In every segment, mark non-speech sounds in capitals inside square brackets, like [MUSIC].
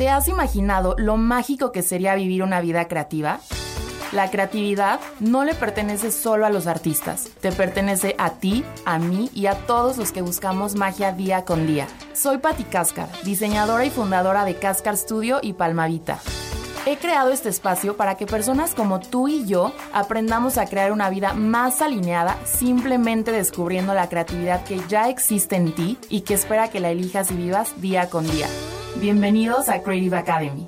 ¿Te has imaginado lo mágico que sería vivir una vida creativa? La creatividad no le pertenece solo a los artistas, te pertenece a ti, a mí y a todos los que buscamos magia día con día. Soy Patti Cáscar, diseñadora y fundadora de Cáscar Studio y Palmavita. He creado este espacio para que personas como tú y yo aprendamos a crear una vida más alineada simplemente descubriendo la creatividad que ya existe en ti y que espera que la elijas y vivas día con día. Bienvenidos a Creative Academy.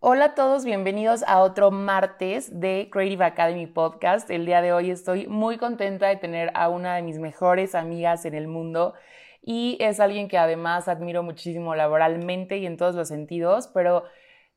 Hola a todos, bienvenidos a otro martes de Creative Academy Podcast. El día de hoy estoy muy contenta de tener a una de mis mejores amigas en el mundo y es alguien que además admiro muchísimo laboralmente y en todos los sentidos, pero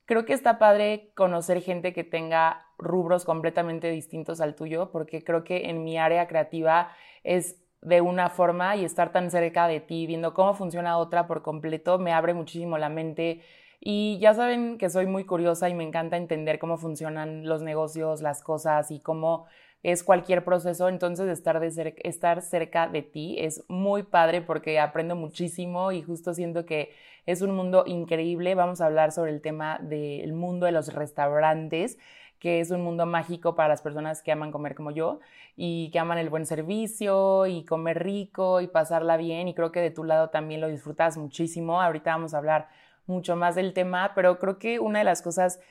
creo que está padre conocer gente que tenga rubros completamente distintos al tuyo, porque creo que en mi área creativa es de una forma y estar tan cerca de ti, viendo cómo funciona otra por completo, me abre muchísimo la mente. Y ya saben que soy muy curiosa y me encanta entender cómo funcionan los negocios, las cosas y cómo es cualquier proceso. Entonces, estar, de estar cerca de ti es muy padre porque aprendo muchísimo y justo siento que es un mundo increíble. Vamos a hablar sobre el tema del mundo de los restaurantes que es un mundo mágico para las personas que aman comer como yo y que aman el buen servicio y comer rico y pasarla bien y creo que de tu lado también lo disfrutas muchísimo. Ahorita vamos a hablar mucho más del tema, pero creo que una de las cosas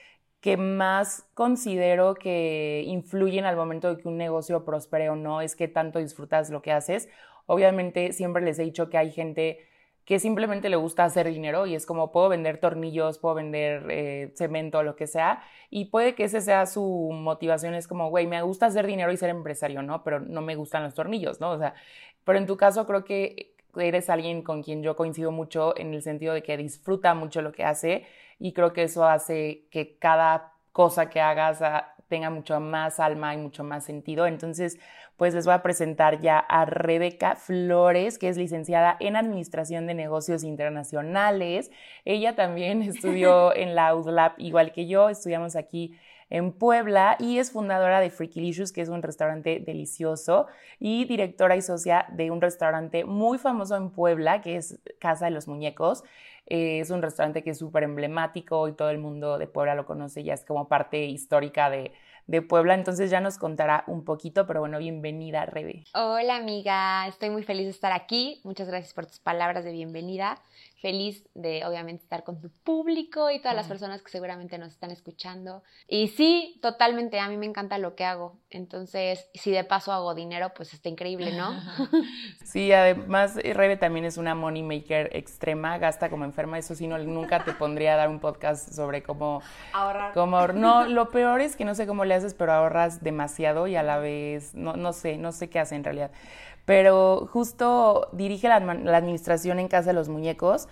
que más considero que influyen al momento de que un negocio prospere o no es que tanto disfrutas lo que haces. Obviamente siempre les he dicho que hay gente que simplemente le gusta hacer dinero y es como puedo vender tornillos, puedo vender eh, cemento, lo que sea, y puede que ese sea su motivación, es como, güey, me gusta hacer dinero y ser empresario, ¿no? Pero no me gustan los tornillos, ¿no? O sea, pero en tu caso creo que eres alguien con quien yo coincido mucho en el sentido de que disfruta mucho lo que hace y creo que eso hace que cada cosa que hagas ah, tenga mucho más alma y mucho más sentido. Entonces, pues les voy a presentar ya a Rebeca Flores, que es licenciada en Administración de Negocios Internacionales. Ella también [LAUGHS] estudió en la UDLAP, igual que yo, estudiamos aquí en Puebla y es fundadora de Freakylicious, que es un restaurante delicioso, y directora y socia de un restaurante muy famoso en Puebla, que es Casa de los Muñecos. Eh, es un restaurante que es súper emblemático y todo el mundo de Puebla lo conoce, ya es como parte histórica de, de Puebla, entonces ya nos contará un poquito, pero bueno, bienvenida, Rebe. Hola amiga, estoy muy feliz de estar aquí, muchas gracias por tus palabras de bienvenida feliz de obviamente estar con tu público y todas las personas que seguramente nos están escuchando. Y sí, totalmente, a mí me encanta lo que hago. Entonces, si de paso hago dinero, pues está increíble, ¿no? [LAUGHS] Sí, además Rebe también es una money maker extrema, gasta como enferma, eso sí, no, nunca te pondría a dar un podcast sobre cómo ahorrar. Cómo, no, [LAUGHS] lo peor es que no sé cómo le haces, pero ahorras demasiado y a la vez, no, no sé, no sé qué hace en realidad pero justo dirige la, administración en Casa de los Muñecos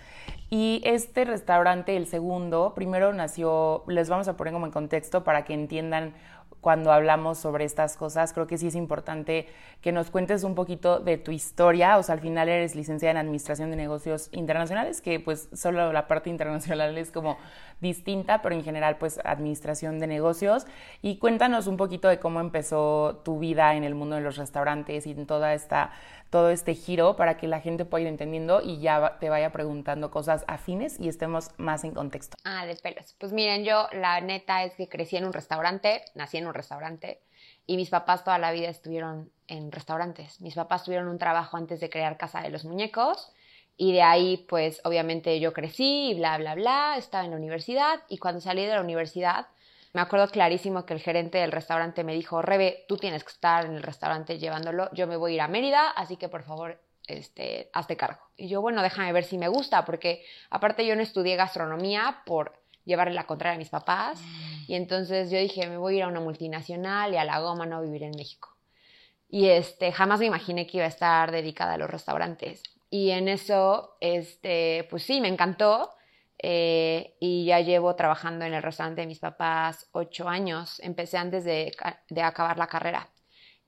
y este restaurante, el segundo, primero nació, les vamos a poner como en contexto para que entiendan cuando hablamos sobre estas cosas. Creo que sí es importante que nos cuentes un poquito de tu historia. O sea, al final eres licenciada en Administración de Negocios Internacionales, que pues solo la parte internacional es como distinta, pero en general pues Administración de Negocios. Y cuéntanos un poquito de cómo empezó tu vida en el mundo de los restaurantes y en toda esta todo este giro para que la gente pueda ir entendiendo y ya te vaya preguntando cosas afines y estemos más en contexto. Ah, de pelos. Pues miren, yo la neta es que crecí en un restaurante, nací en un restaurante y mis papás toda la vida estuvieron en restaurantes. Mis papás tuvieron un trabajo antes de crear Casa de los Muñecos y de ahí pues obviamente yo crecí y bla, bla, bla, estaba en la universidad y cuando salí de la universidad me acuerdo clarísimo que el gerente del restaurante me dijo, Rebe, tú tienes que estar en el restaurante llevándolo, yo me voy a ir a Mérida, así que por favor, este, hazte cargo. Y yo, bueno, déjame ver si me gusta, porque aparte yo no estudié gastronomía por llevarle la contraria a mis papás, mm. y entonces yo dije, me voy a ir a una multinacional y a la goma no vivir en México. Y este, jamás me imaginé que iba a estar dedicada a los restaurantes. Y en eso, este, pues sí, me encantó eh, y ya llevo trabajando en el restaurante de mis papás ocho años. Empecé antes de, acabar la carrera.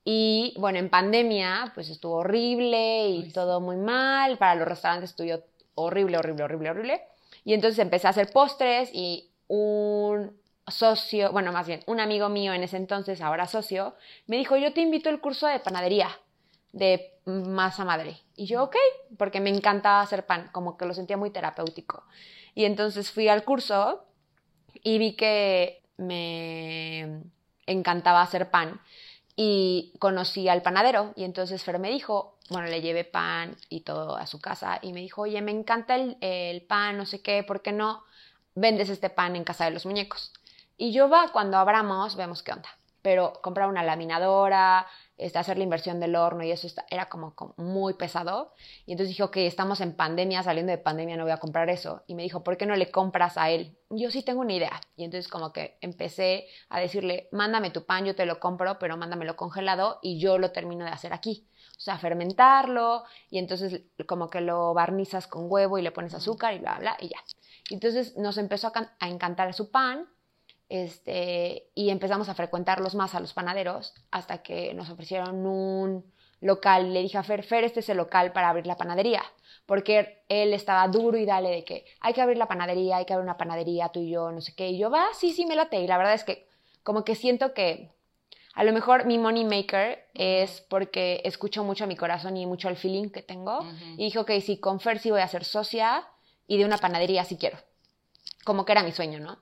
Y bueno, en pandemia pues estuvo horrible y todo muy mal. Para los restaurantes estuvo horrible, horrible, horrible, horrible. Y entonces empecé a hacer postres y un socio, bueno, más bien, un amigo mío en ese entonces, ahora socio, me dijo, yo te invito al curso de panadería. de masa madre. Y yo, ok, porque me encantaba hacer pan, como que lo sentía muy terapéutico. Y entonces fui al curso y vi que me encantaba hacer pan y conocí al panadero y entonces Fer me dijo, bueno, le llevé pan y todo a su casa y me dijo, oye, me encanta el, el pan, no sé qué, ¿por qué no vendes este pan en casa de los muñecos? Y yo va, cuando abramos, vemos qué onda. Pero comprar una laminadora, este, hacer la inversión del horno y eso era como, muy pesado. Y entonces dije, ok, estamos en pandemia, saliendo de pandemia no voy a comprar eso. Y me dijo, ¿por qué no le compras a él? Yo sí tengo una idea. Y entonces como que empecé a decirle, mándame tu pan, yo te lo compro, pero mándamelo congelado y yo lo termino de hacer aquí. O sea, fermentarlo y entonces como que lo barnizas con huevo y le pones azúcar y bla, bla, y ya. Entonces nos empezó a encantar su pan este, y empezamos a frecuentarlos más a los panaderos hasta que nos ofrecieron un local. Le dije a Fer, Fer, este es el local para abrir la panadería, porque él estaba duro y dale de que hay que abrir la panadería, hay que abrir una panadería, tú y yo, no sé qué. Y yo, va, sí, sí, me late. Y la verdad es que como que siento que a lo mejor mi money maker es porque escucho mucho a mi corazón y mucho el feeling que tengo. Y dije, ok, sí, con Fer sí voy a ser socia y de una panadería si quiero. Como que era mi sueño, ¿no?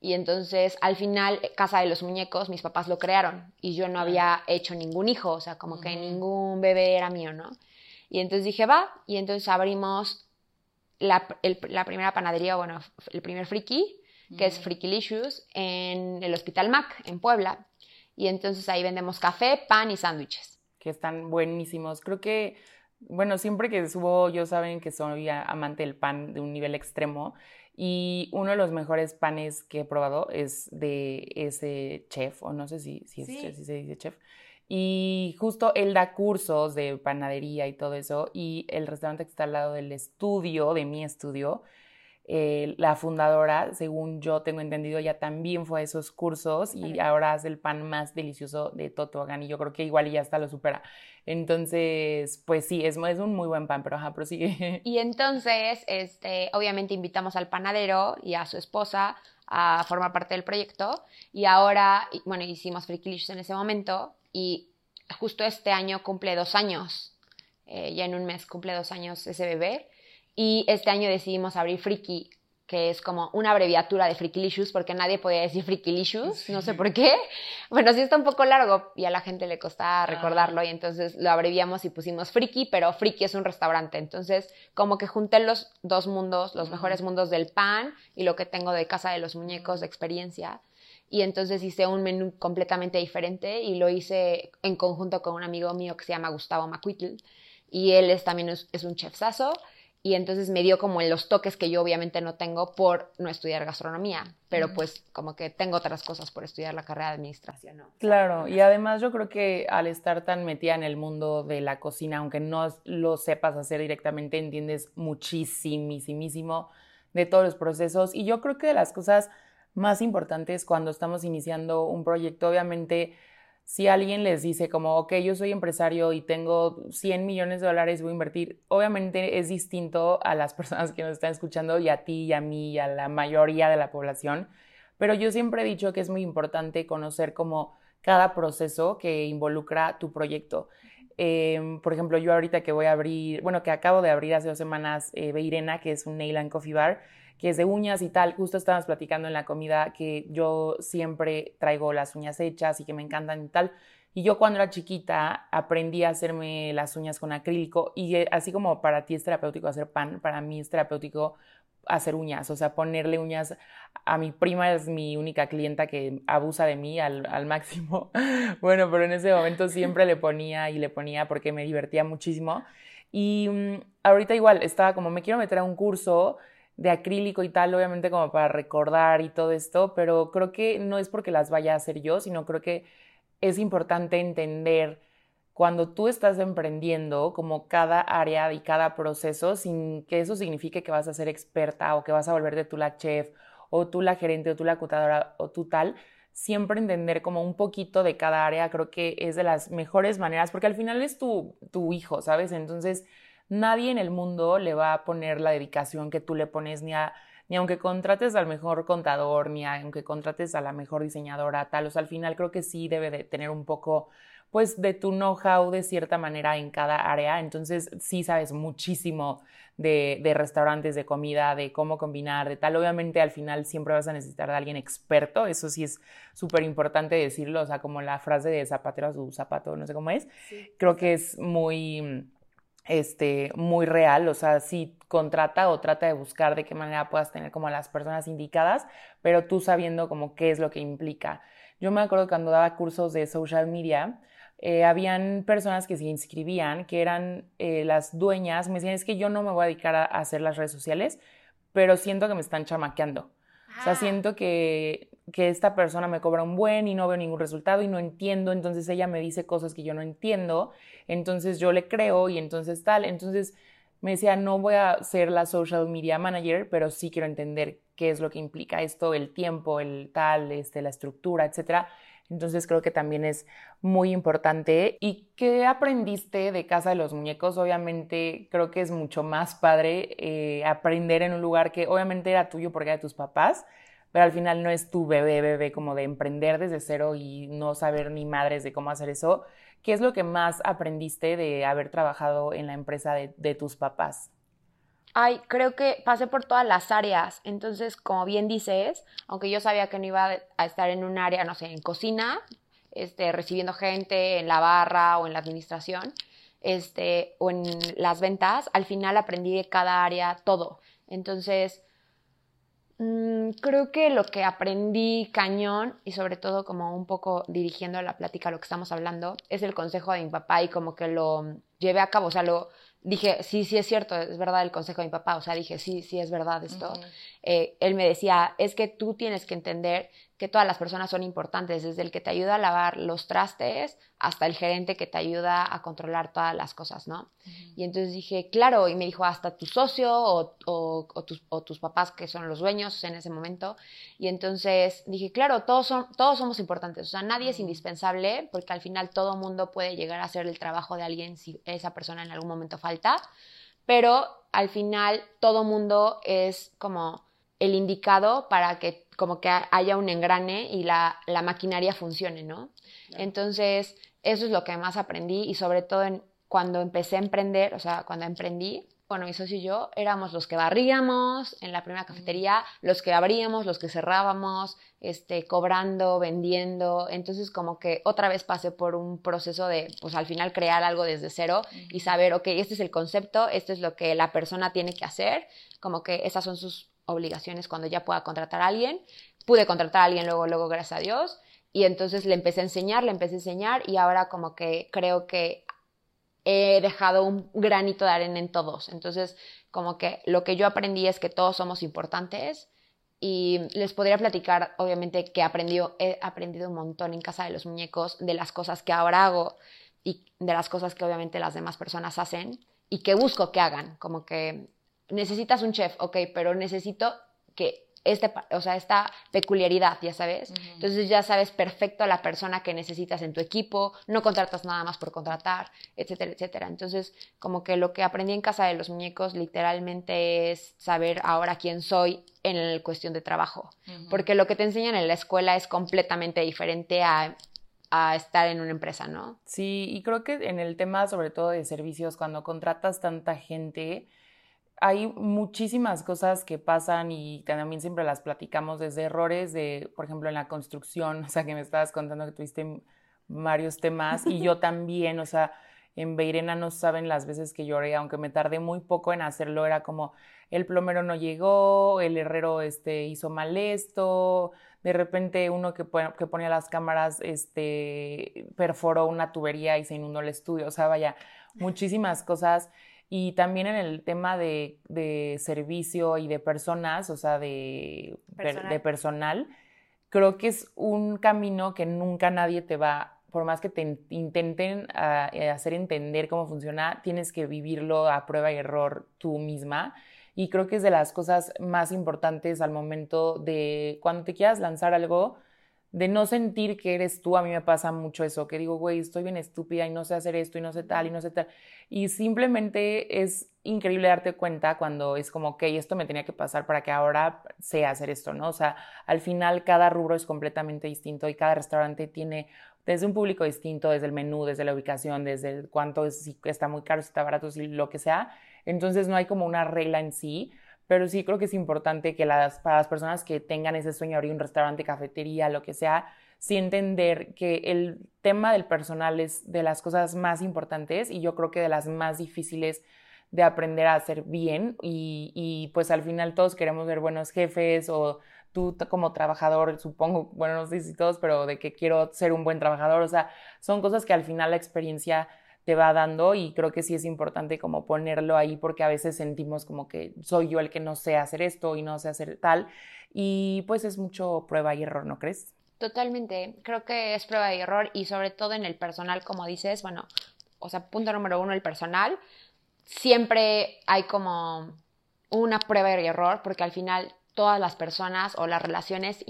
Y entonces al final, Casa de los Muñecos, mis papás lo crearon y yo no había hecho ningún hijo, o sea, como que ningún bebé era mío, ¿no? Y entonces dije, va, y entonces abrimos la, primera panadería, bueno, el primer friki, que es Frikilicious, en el Hospital Mac, en Puebla. Y entonces ahí vendemos café, pan y sándwiches. Que están buenísimos. Creo que, bueno, siempre que subo, yo saben que soy amante del pan de un nivel extremo. Y uno de los mejores panes que he probado es de ese chef, o no sé si, si, si se dice chef. Y justo él da cursos de panadería y todo eso. Y el restaurante que está al lado del estudio, de mi estudio, eh, la fundadora, según yo tengo entendido, ya también fue a esos cursos y ahora hace el pan más delicioso de Totogan y yo creo que igual ya hasta lo supera. Entonces, pues sí, es, un muy buen pan, pero ajá, prosigue. Y entonces, este, obviamente invitamos al panadero y a su esposa a formar parte del proyecto. Y ahora, bueno, hicimos Frikilicious en ese momento y justo este año cumple dos años, eh, ya en un mes cumple dos años ese bebé. Y este año decidimos abrir Friki, que es como una abreviatura de Frikilicious, porque nadie podía decir Frikilicious, no sé por qué. [LAUGHS] Bueno, sí está un poco largo y a la gente le costaba recordarlo y entonces lo abreviamos y pusimos Friki, pero Friki es un restaurante. Entonces, como que junté los dos mundos, los mejores mundos del pan y lo que tengo de Casa de los Muñecos de experiencia. Y entonces hice un menú completamente diferente y lo hice en conjunto con un amigo mío que se llama Gustavo Macuitl. Y él es, también es, es un chefsazo y entonces me dio como en los toques que yo obviamente no tengo por no estudiar gastronomía, pero pues como que tengo otras cosas por estudiar la carrera de administración, ¿no? Claro, y además yo creo que al estar tan metida en el mundo de la cocina, aunque no lo sepas hacer directamente, entiendes muchísimo de todos los procesos. Y yo creo que de las cosas más importantes cuando estamos iniciando un proyecto, obviamente si alguien les dice como, ok, yo soy empresario y tengo 100 millones de dólares, voy a invertir, obviamente es distinto a las [LAUGHS] personas que nos están escuchando y a ti y a mí y a la mayoría de la población, pero yo siempre he dicho que es muy importante conocer como cada proceso que involucra tu proyecto. Em, por ejemplo, yo ahorita que voy a abrir, bueno, que acabo de abrir hace dos semanas eh, Beirena, que es un nail and coffee bar, que es de uñas y tal. Justo estábamos platicando en la comida que yo siempre traigo las uñas hechas y que me encantan y tal. Y yo cuando era chiquita aprendí a hacerme las uñas con acrílico y eh, así como para ti es terapéutico hacer pan, para mí es terapéutico hacer uñas, o sea, ponerle uñas a mi prima es mi única clienta que abusa de mí al, máximo. [LAUGHS] Bueno, pero en ese momento siempre le ponía y le ponía porque me divertía muchísimo. Y mm, ahorita igual estaba como me quiero meter a un curso de acrílico y tal, obviamente como para recordar y todo esto, pero creo que no es porque las vaya a hacer yo, sino creo que es importante entender cuando tú estás emprendiendo como cada área y cada proceso sin que eso signifique que vas a ser experta o que vas a volver de tú la chef o tú la gerente o tú la acutadora o tú tal, siempre entender como un poquito de cada área creo que es de las mejores maneras porque al final es tu, tu hijo, ¿sabes? Entonces nadie en el mundo le va a poner la dedicación que tú le pones ni a ni aunque contrates al mejor contador, ni aunque contrates a la mejor diseñadora, tal, o sea, al final creo que sí debe de tener un poco pues de tu know-how de cierta manera en cada área. Entonces sí sabes muchísimo de, de, restaurantes, de comida, de cómo combinar, de tal. Obviamente al final siempre vas a necesitar de alguien experto, eso sí es súper importante decirlo, o sea, como la frase de zapatero a su zapato, no sé cómo es, creo que es muy, este, muy real, o sea, sí contrata o trata de buscar de qué manera puedas tener como a las personas indicadas, pero tú sabiendo como qué es lo que implica. Yo me acuerdo cuando daba cursos de social media, eh, habían personas que se inscribían, que eran eh, las dueñas, me decían, es que yo no me voy a dedicar a, hacer las redes sociales, pero siento que me están chamaqueando. O sea, siento que, que esta persona me cobra un buen y no veo ningún resultado y no entiendo, entonces ella me dice cosas que yo no entiendo, entonces yo le creo y entonces tal, entonces me decía, no voy a ser la social media manager, pero sí quiero entender qué es lo que implica esto, el tiempo, el tal, este, la estructura, etcétera. Entonces creo que también es muy importante. ¿Y qué aprendiste de Casa de los Muñecos? Obviamente creo que es mucho más padre eh, aprender en un lugar que obviamente era tuyo porque era de tus papás, pero al final no es tu bebé, bebé, como de emprender desde cero y no saber ni madres de cómo hacer eso. ¿Qué es lo que más aprendiste de haber trabajado en la empresa de, de tus papás? Ay, creo que pasé por todas las áreas. Entonces, como bien dices, aunque yo sabía que no iba a estar en un área, no sé, en cocina, este, recibiendo gente, en la barra o en la administración, este, o en las ventas, al final aprendí de cada área todo. Entonces, mm, creo que lo que aprendí cañón y sobre todo como un poco dirigiendo la plática a lo que estamos hablando es el consejo de mi papá y como que lo llevé a cabo, o sea, lo, dije, sí, sí es cierto, es verdad el consejo de mi papá, o sea, dije, sí, sí es verdad esto. Eh, él me decía, es que tú tienes que entender que todas las personas son importantes, desde el que te ayuda a lavar los trastes hasta el gerente que te ayuda a controlar todas las cosas, ¿no? Y entonces dije, claro, y me dijo, hasta tu socio o, o, tus, o, tus, papás que son los dueños en ese momento. Y entonces dije, claro, todos, son, todos somos importantes, o sea, nadie es indispensable porque al final todo mundo puede llegar a hacer el trabajo de alguien si esa persona en algún momento falta, pero al final todo mundo es como el indicado para que como que haya un engrane y la, la maquinaria funcione, ¿no? Entonces, eso es lo que más aprendí y sobre todo en, cuando empecé a emprender, o sea, cuando emprendí, bueno, mi socio y yo éramos los que barríamos en la primera cafetería, los que abríamos, los que cerrábamos, este, cobrando, vendiendo. Entonces, como que otra vez pasé por un proceso de, pues al final crear algo desde cero y saber, ok, este es el concepto, esto es lo que la persona tiene que hacer, como que esas son sus obligaciones cuando ya pueda contratar a alguien. Pude contratar a alguien luego, luego, gracias a Dios. Y entonces le empecé a enseñar, le empecé a enseñar y ahora como que creo que he dejado un granito de arena en todos. Entonces, como que lo que yo aprendí es que todos somos importantes y les podría platicar, obviamente, que aprendió, he aprendido un montón en Casa de los Muñecos de las cosas que ahora hago y de las cosas que obviamente las demás personas hacen y que busco que hagan. Como que necesitas un chef, ok, pero necesito que este, o sea, esta peculiaridad, ya sabes. Entonces ya sabes perfecto a la persona que necesitas en tu equipo, no contratas nada más por contratar, etcétera, etcétera. Entonces, como que lo que aprendí en casa de los muñecos literalmente es saber ahora quién soy en la cuestión de trabajo, porque lo que te enseñan en la escuela es completamente diferente a a estar en una empresa, ¿no? Sí, y creo que en el tema sobre todo de servicios, cuando contratas tanta gente, hay muchísimas cosas que pasan y también siempre las platicamos desde errores de, por ejemplo, en la construcción, [LAUGHS] o sea, que me estabas contando que tuviste varios temas y yo [LAUGHS] también, o sea, en Beirena no saben las veces que lloré, aunque me tardé muy poco en hacerlo, era como el plomero no llegó, el herrero este, hizo mal esto, de repente uno que, que ponía las cámaras este, perforó una tubería y se inundó el estudio, o sea, vaya, muchísimas cosas y también en el tema de, servicio y de personas, o sea, de personal. de personal, creo que es un camino que nunca nadie te va, por más que te intenten eh, hacer entender cómo funciona, tienes que vivirlo a prueba y error tú misma. Y creo que es de las cosas más importantes al momento de cuando te quieras lanzar algo, de no sentir que eres tú, a mí me pasa mucho eso, que digo, güey, estoy bien estúpida y no sé hacer esto y no sé tal y no sé tal. Y simplemente es increíble darte cuenta cuando es como, ok, esto me tenía que pasar para que ahora sea hacer esto, ¿no? O sea, al final cada rubro es completamente distinto y cada restaurante tiene desde un público distinto, desde el menú, desde la ubicación, desde cuánto es, si está muy caro, si está barato, si lo que sea. Entonces no hay como una regla en sí, pero sí creo que es importante que las, para las personas que tengan ese sueño de abrir un restaurante, cafetería, lo que sea, sí entender que el tema del personal es de las cosas más importantes y yo creo que de las más difíciles de aprender a hacer bien y, y pues al final todos queremos ser buenos jefes o tú como trabajador, supongo, bueno, no sé si todos, pero de que quiero ser un buen trabajador, o sea, son cosas que al final la experiencia te va dando y creo que sí es importante como ponerlo ahí porque a veces sentimos como que soy yo el que no sé hacer esto y no sé hacer tal y pues es mucho prueba y error, ¿no crees? Totalmente, creo que es prueba y error y sobre todo en el personal, como dices, bueno, o sea, punto número uno, el personal, siempre hay como una prueba y error porque al final todas las personas o las relaciones,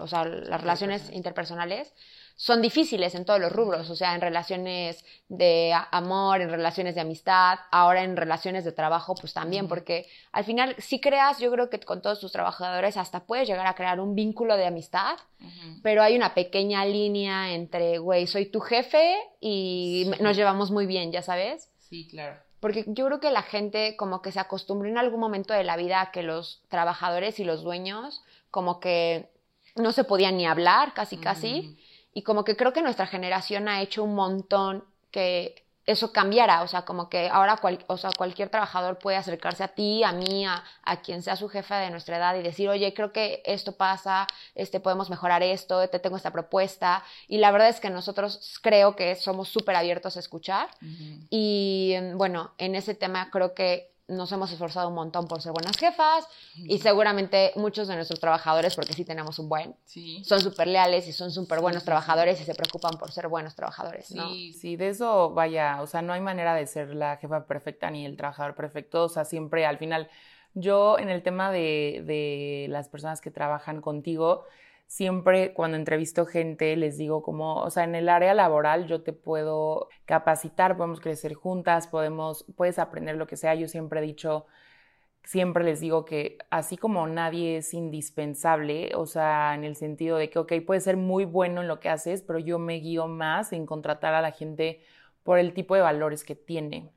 o sea, las relaciones interpersonales son difíciles en todos los rubros, o sea, en relaciones de amor, en relaciones de amistad, ahora en relaciones de trabajo, pues también, porque al final, si creas, yo creo que con todos tus trabajadores hasta puedes llegar a crear un vínculo de amistad, pero hay una pequeña línea entre, güey, soy tu jefe y nos llevamos muy bien, ya sabes. Sí, claro. Porque yo creo que la gente como que se acostumbró en algún momento de la vida a que los trabajadores y los dueños como que no se podían ni hablar, casi, casi. Y como que creo que nuestra generación ha hecho un montón que eso cambiara, o sea, como que ahora o sea, cualquier trabajador puede acercarse a ti, a mí, a, quien sea su jefe de nuestra edad y decir, oye, creo que esto pasa, este, podemos mejorar esto, te tengo esta propuesta. Y la verdad es que nosotros creo que somos súper abiertos a escuchar. Y bueno, en ese tema creo que nos hemos esforzado un montón por ser buenas jefas y seguramente muchos de nuestros trabajadores, porque sí tenemos un buen, son súper leales y son súper buenos trabajadores y se preocupan por ser buenos trabajadores, ¿no? Sí, sí, de eso vaya, o sea, no hay manera de ser la jefa perfecta ni el trabajador perfecto, o sea, siempre al final, yo en el tema de, de las personas que trabajan contigo, siempre cuando entrevisto gente les digo como, o sea, en el área laboral yo te puedo capacitar, podemos crecer juntas, podemos, puedes aprender lo que sea. Yo siempre he dicho, siempre les digo que así como nadie es indispensable, o sea, en el sentido de que, ok, puedes ser muy bueno en lo que haces, pero yo me guío más en contratar a la gente por el tipo de valores que tiene.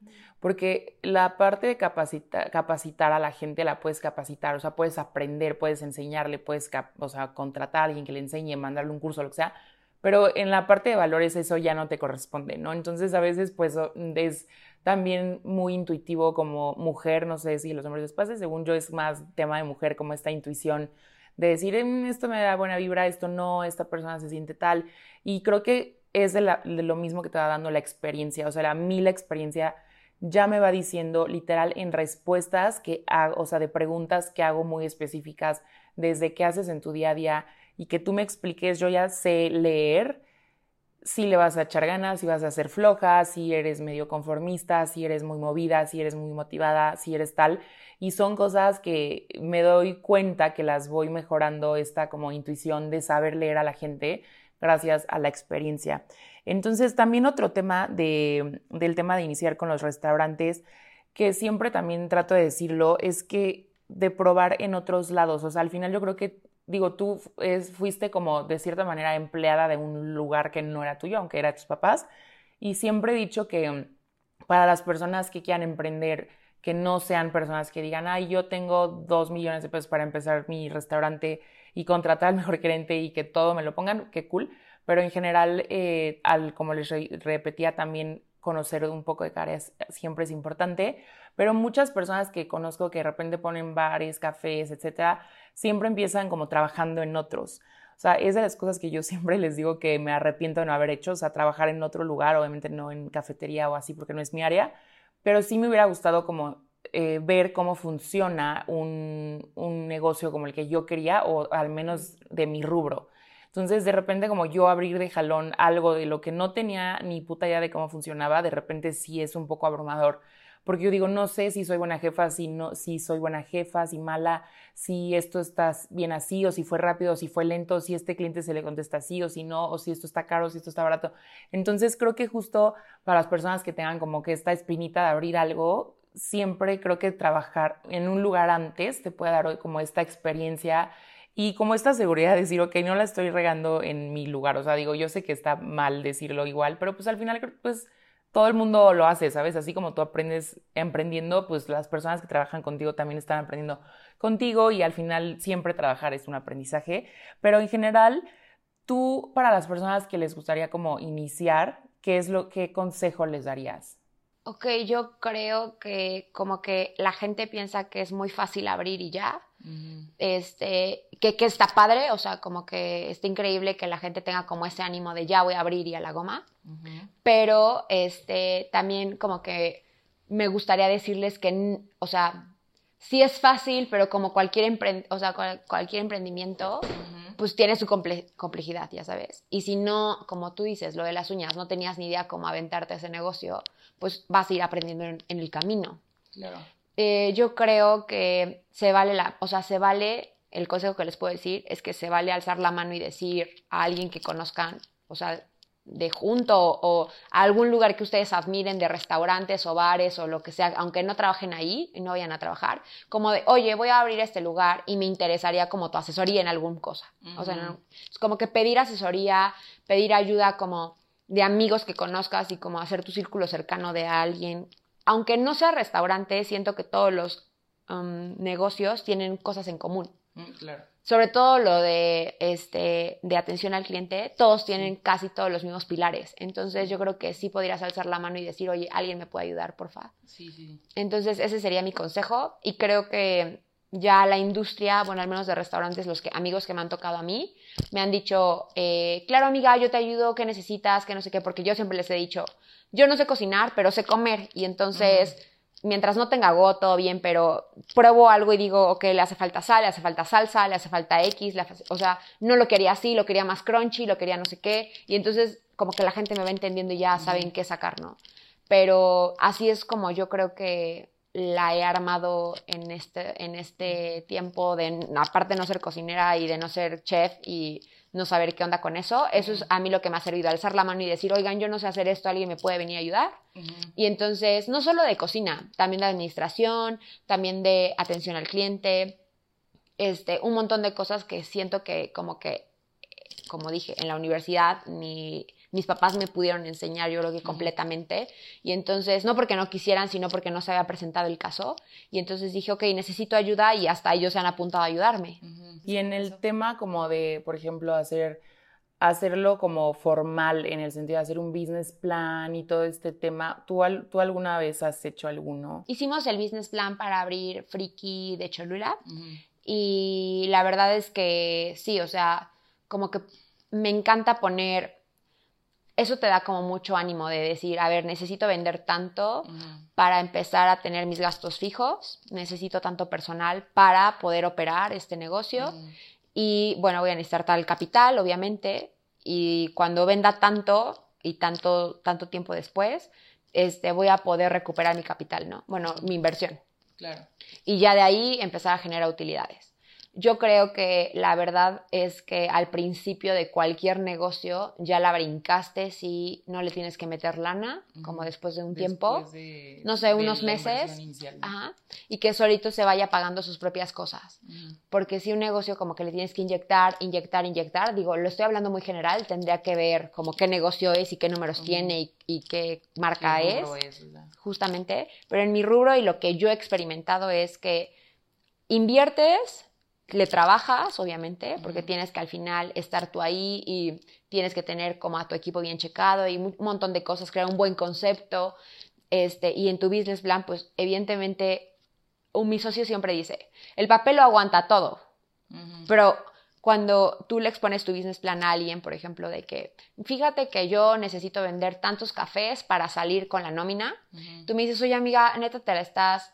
Porque la parte de capacitar a la gente la puedes capacitar, o sea, puedes aprender, puedes enseñarle, puedes o sea, contratar a alguien que le enseñe, mandarle un curso, lo que sea, pero en la parte de valores eso ya no te corresponde, ¿no? Entonces a veces pues es también muy intuitivo como mujer, no sé si los hombres les pasa, según yo es más tema de mujer, como esta intuición de decir, mm, esto me da buena vibra, esto no, esta persona se siente tal, y creo que es de, lo mismo que te va dando la experiencia, o sea, a mí la experiencia ya me va diciendo literal en respuestas que hago, o sea, de preguntas que hago muy específicas desde qué haces en tu día a día y que tú me expliques, yo ya sé leer si le vas a echar ganas, si vas a ser floja, si eres medio conformista, si eres muy movida, si eres muy motivada, si eres tal. Y son cosas que me doy cuenta que las voy mejorando esta como intuición de saber leer a la gente gracias a la experiencia. Entonces, también otro tema de, del tema de iniciar con los restaurantes, que siempre también trato de decirlo, es que de probar en otros lados. O sea, al final yo creo que, digo, tú fuiste como de cierta manera empleada de un lugar que no era tuyo, aunque era tus papás. Y siempre he dicho que para las personas que quieran emprender, que no sean personas que digan, ay, yo tengo dos millones de pesos para empezar mi restaurante y contratar al mejor gerente y que todo me lo pongan, qué cool pero en general, eh, al, como les repetía, también conocer un poco de caras siempre es importante, pero muchas personas que conozco que de repente ponen bares, cafés, etcétera, siempre empiezan como trabajando en otros. O sea, es de las cosas que yo [LAUGHS] siempre les digo que me arrepiento de no haber hecho, o sea, trabajar en otro lugar, obviamente no en cafetería o así porque no es mi área, pero sí me hubiera gustado como eh, ver cómo funciona un, un, negocio como el que yo quería o al menos de mi rubro. Entonces, de repente, como yo abrir de jalón algo de lo que no tenía ni puta idea de cómo funcionaba, de repente sí es un poco abrumador. Porque yo digo, no sé si soy buena jefa, si no, si soy buena jefa, si mala, si esto está bien así, o si fue rápido, o si fue lento, si este cliente se le contesta así, o si no, o si esto está caro, si esto está barato. Entonces, creo que justo para las personas que tengan como que esta espinita de abrir algo, siempre creo que trabajar en un lugar antes te puede dar como esta experiencia Y como esta seguridad de decir, ok, no la estoy regando en mi lugar, o sea, digo, yo sé que está mal decirlo igual, pero pues al final, pues todo el mundo lo hace, ¿sabes? Así como tú aprendes emprendiendo, pues las personas que trabajan contigo también están aprendiendo contigo y al final siempre trabajar es un aprendizaje, pero en general, tú para las personas que les gustaría como iniciar, ¿qué es lo qué consejo les darías? Ok, yo creo que como que la gente piensa que es muy fácil abrir y ya. Este, que, que, está padre, o sea, como que está increíble que la gente tenga como ese ánimo de ya voy a abrir y a la goma. Pero este, también como que me gustaría decirles que, o sea, sí es fácil, pero como cualquier, o sea, cualquier emprendimiento, pues tiene su complejidad, ya sabes. Y si no, como tú dices, lo de las uñas, no tenías ni idea cómo aventarte ese negocio, pues vas a ir aprendiendo en, el camino. Claro. Eh, yo creo que se vale la, o sea, se vale, el consejo que les puedo decir es que se vale alzar la mano y decir a alguien que conozcan, o sea, de junto o, a algún lugar que ustedes admiren de restaurantes o bares o lo que sea, aunque no trabajen ahí y no vayan a trabajar, como de, oye, voy a abrir este lugar y me interesaría como tu asesoría en alguna cosa. O sea, es como que pedir asesoría, pedir ayuda como de amigos que conozcas y como hacer tu círculo cercano de alguien. Aunque no sea restaurante, siento que todos los um, negocios tienen cosas en común. Mm, claro sobre todo lo de, este, de atención al cliente, todos tienen casi todos los mismos pilares. Entonces yo creo que sí podrías alzar la mano y decir, oye, alguien me puede ayudar, porfa. Sí, sí. Entonces ese sería mi consejo y creo que ya la industria, bueno, al menos de restaurantes, los que, amigos que me han tocado a mí, me han dicho, eh, claro amiga, yo te ayudo, ¿qué necesitas? ¿Qué no sé qué? Porque yo siempre les he dicho, yo no sé cocinar, pero sé comer. Y entonces mientras no tenga go, todo bien, pero pruebo algo y digo, ok, le hace falta sal, le hace falta salsa, le hace falta X, o sea, no lo quería así, lo quería más crunchy, lo quería no sé qué, y entonces como que la gente me va entendiendo y ya saben qué sacar, ¿no? Pero así es como yo creo que la he armado en este, en este tiempo de, aparte de no ser cocinera y de no ser chef y no saber qué onda con eso. Eso es a mí lo que me ha servido, alzar la mano y decir, oigan, yo no sé hacer esto, alguien me puede venir a ayudar. Y entonces, no solo de cocina, también de administración, también de atención al cliente, este, un montón de cosas que siento que como que, como dije, en la universidad ni mis papás me pudieron enseñar, yo creo que completamente. Y entonces, no porque no quisieran, sino porque no se había presentado el caso. Y entonces dije, ok, necesito ayuda y hasta ellos se han apuntado a ayudarme. Y en el tema como de, por ejemplo, hacer hacerlo como formal en el sentido de hacer un business plan y todo este tema, ¿tú, tú alguna vez has hecho alguno? Hicimos el business plan para abrir Friki de Cholula y la verdad es que sí, o sea, como que me encanta poner eso te da como mucho ánimo de decir, a ver, necesito vender tanto para empezar a tener mis gastos fijos, necesito tanto personal para poder operar este negocio y bueno, voy a necesitar tal capital, obviamente, y cuando venda tanto y tanto, tanto tiempo después, este, voy a poder recuperar mi capital, ¿no? Bueno, mi inversión. Claro. Y ya de ahí empezar a generar utilidades. Yo creo que la verdad es que al principio de cualquier negocio ya la brincaste si no le tienes que meter lana, como después de un tiempo, no sé, unos meses, y que solito se vaya pagando sus propias cosas. Porque si un negocio como que le tienes que inyectar, inyectar, inyectar, digo, lo estoy hablando muy general, tendría que ver como qué negocio es y qué números tiene y, qué marca es, justamente, pero en mi rubro y lo que yo he experimentado es que inviertes le trabajas, obviamente, porque tienes que al final estar tú ahí y tienes que tener como a tu equipo bien checado y un montón de cosas, crear un buen concepto. Este, y en tu business plan, pues evidentemente, un, mi socio siempre dice, el papel lo aguanta todo, pero cuando tú le expones tu business plan a alguien, por ejemplo, de que, fíjate que yo necesito vender tantos cafés para salir con la nómina, tú me dices, oye amiga, neta te la estás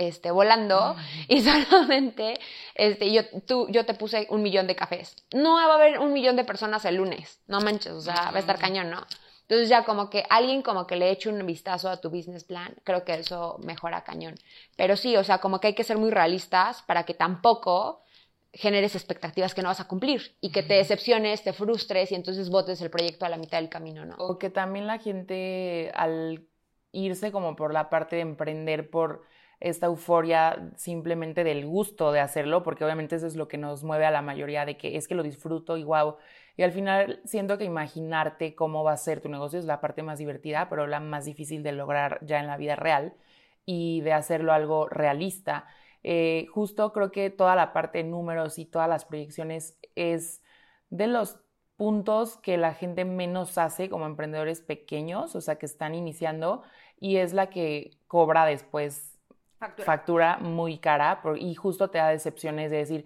este, volando y [LAUGHS] solamente este, yo, tú, yo te puse un millón de cafés. No va a haber un millón de personas el lunes, no manches, o sea, va a estar cañón, ¿no? Entonces ya como que alguien como que le eche un vistazo a tu business plan, creo que eso mejora cañón. Pero sí, o sea, como que hay que ser muy realistas para que tampoco generes expectativas que no vas a cumplir y que te decepciones, te frustres y entonces votes el proyecto a la mitad del camino, ¿no? O que también la gente al irse como por la parte de emprender por esta euforia simplemente del gusto de hacerlo, porque obviamente eso es lo que nos mueve a la mayoría de que es que lo disfruto y wow. Y al final siento que imaginarte cómo va a ser tu negocio es la parte más divertida, pero la más difícil de lograr ya en la vida real y de hacerlo algo realista. Eh, justo creo que toda la parte de números y todas las proyecciones es de los puntos que la gente menos hace como emprendedores pequeños, o sea, que están iniciando, y es la que cobra después factura, muy cara y justo te da decepciones de decir,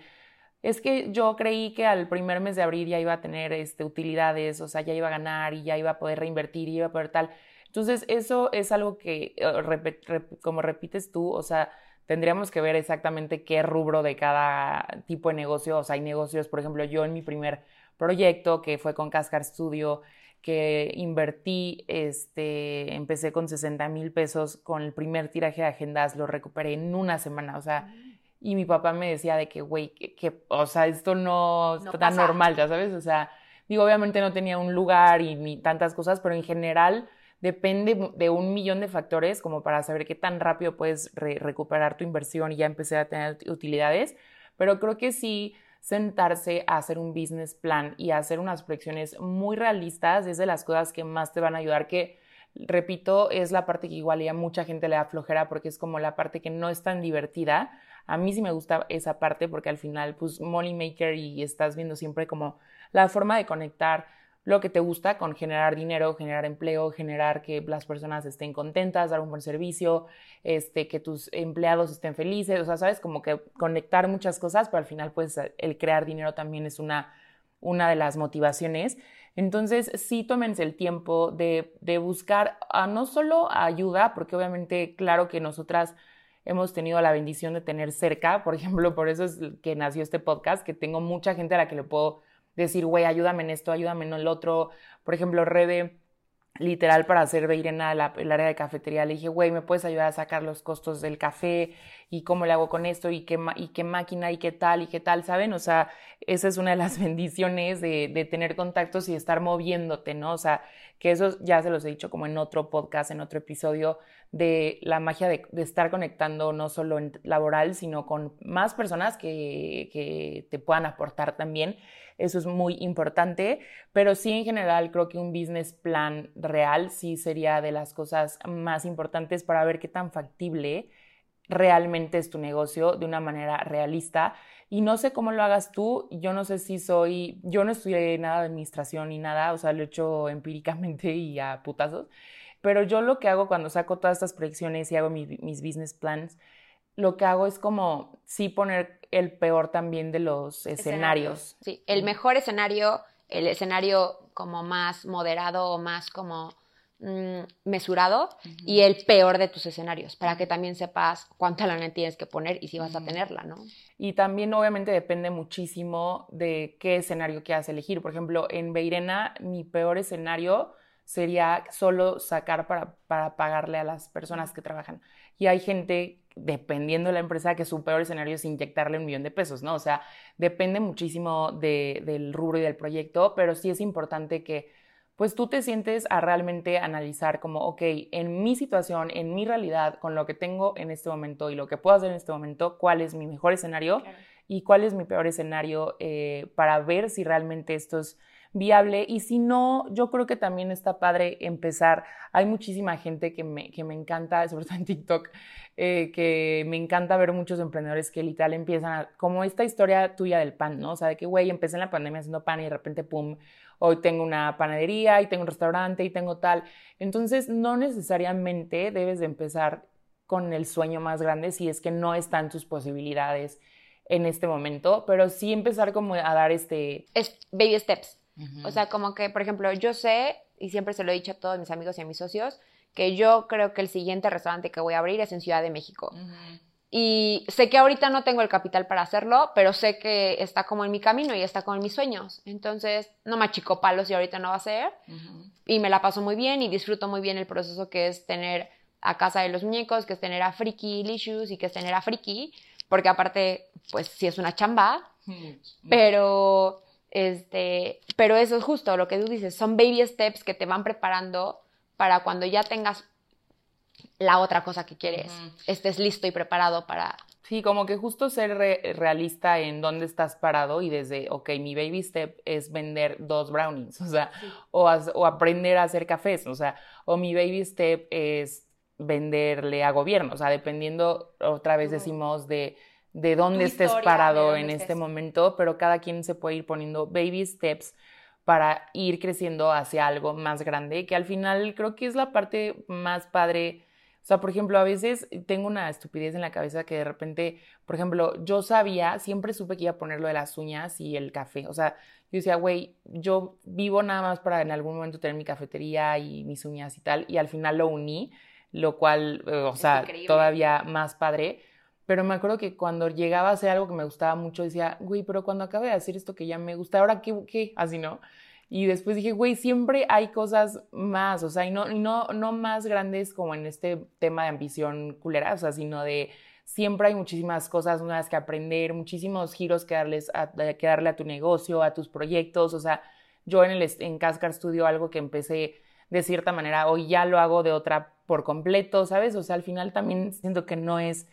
es que yo creí que al primer mes de abril ya iba a tener este, utilidades, o sea, ya iba a ganar y ya iba a poder reinvertir y iba a poder tal. Entonces, eso es algo que, eh, como repites tú, o sea, tendríamos que ver exactamente qué rubro de cada tipo de negocio. O sea, hay negocios, por ejemplo, yo en mi primer proyecto, que fue con Cascar Studio, que invertí, este, empecé con 60 mil pesos con el primer tiraje de agendas, lo recuperé en una semana, o sea, y mi papá me decía de que, güey, que, o sea, esto no, no está normal, ya sabes, o sea, digo, obviamente no tenía un lugar y ni tantas cosas, pero en general depende de un millón de factores como para saber qué tan rápido puedes recuperar tu inversión y ya empecé a tener utilidades, pero creo que sí sentarse a hacer un business plan y hacer unas proyecciones muy realistas es de las cosas que más te van a ayudar que repito, es la parte que igual a mucha gente le da flojera porque es como la parte que no es tan divertida. A mí sí me gusta esa parte porque al final, pues, money maker y estás viendo siempre como la forma de conectar lo que te gusta con generar dinero, generar empleo, generar que las personas estén contentas, dar un buen servicio, este, que tus empleados estén felices, o sea, sabes, como que conectar muchas cosas, pero al final, pues, el crear dinero también es una, una de las motivaciones. Entonces, sí tómense el tiempo de, de buscar a, no solo ayuda, porque obviamente, claro que nosotras hemos tenido la bendición de tener cerca, por [LAUGHS] ejemplo, por eso es que nació este podcast, que tengo mucha gente a la que le puedo decir, güey, ayúdame en esto, ayúdame en el otro. Por ejemplo, Rebe, literal, para hacer de Irena el área de cafetería, le dije, güey, ¿me puedes ayudar a sacar los costos del café? ¿Y cómo le hago con esto? ¿Y qué, y qué máquina? ¿Y qué tal? ¿Y qué tal? ¿Saben? O sea, esa es una de las [LAUGHS] bendiciones de, de tener contactos y estar moviéndote, ¿no? O sea, que eso ya se los he dicho como en otro podcast, en otro episodio, de la magia de, estar conectando no solo en laboral, sino con más personas que, que te puedan aportar también eso es muy importante, pero sí en general creo que un business plan real sí sería de las cosas más importantes para ver qué tan factible realmente es tu negocio de una manera realista. Y no sé cómo lo hagas tú, yo no sé si soy, yo no estudié nada de administración ni nada, o sea, lo he hecho empíricamente y a putazos, pero yo lo que hago cuando saco todas estas proyecciones y hago mis business plans, lo que hago es como sí poner el peor también de los escenarios. Sí, el mejor escenario, el escenario como más moderado o más como mm, mesurado y el peor de tus escenarios, para que también sepas cuánta lana tienes que poner y si vas a tenerla, ¿no? Y también obviamente depende muchísimo de qué escenario quieras elegir. Por ejemplo, en Beirena mi peor escenario sería solo sacar para, para pagarle a las personas que trabajan. Y hay gente dependiendo de la empresa, que su peor escenario es inyectarle un millón de pesos, ¿no? O sea, depende muchísimo del rubro y del proyecto, pero sí es importante que pues tú te sientes a realmente analizar como, ok, en mi situación, en mi realidad, con lo que tengo en este momento y lo que puedo hacer en este momento, cuál es mi mejor escenario y cuál es mi peor escenario eh, para ver si realmente esto es viable y si no, yo creo que también está padre empezar. Hay muchísima gente que me, que me encanta, sobre todo en TikTok, eh, que me encanta ver muchos emprendedores que literal empiezan a, como esta historia tuya del pan, ¿no? O sea, de que, güey, empecé en la pandemia haciendo pan y de repente, pum, hoy tengo una panadería y tengo un restaurante y tengo tal. Entonces, no necesariamente debes de empezar con el sueño más grande si es que no están tus posibilidades en este momento, pero sí empezar como a dar este... Es baby steps. O sea, como que, por ejemplo, yo sé, y siempre se lo he dicho a todos mis amigos y a mis socios, que yo creo que el siguiente restaurante que voy a abrir es en Ciudad de México. Y sé que ahorita no tengo el capital para hacerlo, pero sé que está como en mi camino y está como en mis sueños. Entonces, no me achico palos y ahorita no va a ser. Y me la paso muy bien y disfruto muy bien el proceso que es tener a casa de los muñecos, que es tener a Friki Licious y que es tener a Friki, porque aparte, pues sí es una chamba, pero este, pero eso es justo lo que tú dices, son baby steps que te van preparando para cuando ya tengas la otra cosa que quieres, estés listo y preparado para... Sí, como que justo ser realista en dónde estás parado y desde, ok, mi baby step es vender dos brownies, o sea, o, o aprender a hacer cafés, o sea, o mi baby step es venderle a gobierno, o sea, dependiendo, otra vez decimos, de, de dónde estés parado en este momento, pero cada quien se puede ir poniendo baby steps para ir creciendo hacia algo más grande, que al final creo que es la parte más padre. O sea, por ejemplo, a veces tengo una estupidez en la cabeza que de repente, por ejemplo, yo sabía, siempre supe que iba a poner lo de las uñas y el café. O sea, yo decía, güey, yo vivo nada más para en algún momento tener mi cafetería y mis uñas y tal, y al final lo uní lo cual, eh, o sea, todavía más padre. Pero me acuerdo que cuando llegaba a hacer algo que me gustaba mucho, decía, güey, pero cuando acabe de hacer esto que ya me gusta, ¿ahora qué? qué? Así, ¿no? Y después dije, güey, siempre hay cosas más, o sea, y no, no, no más grandes como en este tema de ambición culera, o sea, sino de siempre hay muchísimas cosas nuevas que aprender, muchísimos giros que, darles a, que darle a tu negocio, a tus proyectos, o sea, yo en, el, en Cascar Studio algo que empecé de cierta manera, hoy ya lo hago de otra por completo, ¿sabes? O sea, al final también siento que no es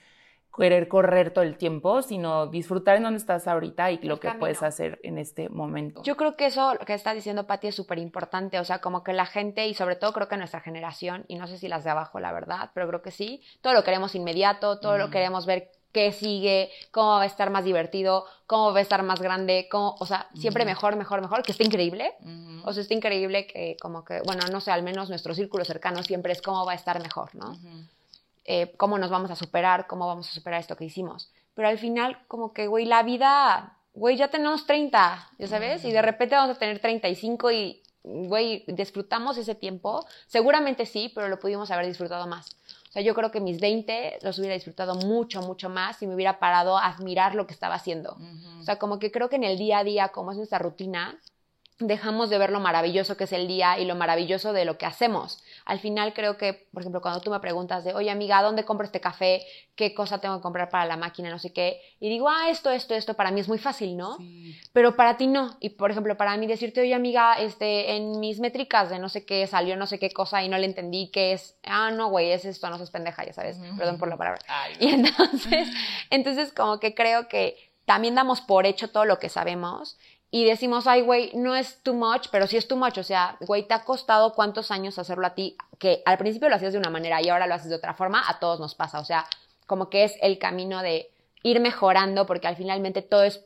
querer correr todo el tiempo, sino disfrutar en donde estás ahorita y lo que puedes hacer en este momento. Yo creo que eso que está diciendo Patti es súper importante, o sea, como que la gente y sobre todo creo que nuestra generación, y no sé si las de abajo, la verdad, pero creo que sí, todo lo queremos inmediato, todo lo queremos ver qué sigue, cómo va a estar más divertido, cómo va a estar más grande, cómo, o sea, siempre mejor, mejor, mejor, que está increíble. O sea, está increíble que como que, bueno, no sé, al menos nuestro círculo cercano siempre es cómo va a estar mejor, ¿no? Eh, cómo nos vamos a superar, cómo vamos a superar esto que hicimos. Pero al final, como que, güey, la vida, güey, ya tenemos 30, ¿ya sabes? Y de repente vamos a tener 35 y, güey, disfrutamos ese tiempo. Seguramente sí, pero lo pudimos haber disfrutado más. O sea, yo creo que mis 20 los hubiera disfrutado mucho, mucho más si me hubiera parado a admirar lo que estaba haciendo. O sea, como que creo que en el día a día, como es nuestra rutina, dejamos de ver lo maravilloso que es el día y lo maravilloso de lo que hacemos. Al final creo que, por ejemplo, cuando tú me preguntas de, oye amiga, ¿dónde compro este café? ¿Qué cosa tengo que comprar para la máquina? No sé qué. Y digo, ah, esto, esto, esto, para mí es muy fácil, ¿no? Pero para ti no. Y, por ejemplo, para mí decirte, oye amiga, este, en mis métricas de no sé qué salió no sé qué cosa y no le entendí qué es, ah, no, güey, es esto, no seas pendeja, ya sabes. Perdón por la palabra. y entonces, [LAUGHS] entonces como que creo que también damos por hecho todo lo que sabemos y decimos, ay, güey, no es too much, pero sí es too much. O sea, güey, te ha costado cuántos años hacerlo a ti, que al principio lo hacías de una manera y ahora lo haces de otra forma, a todos nos pasa. O sea, como que es el camino de ir mejorando, porque al finalmente todo es,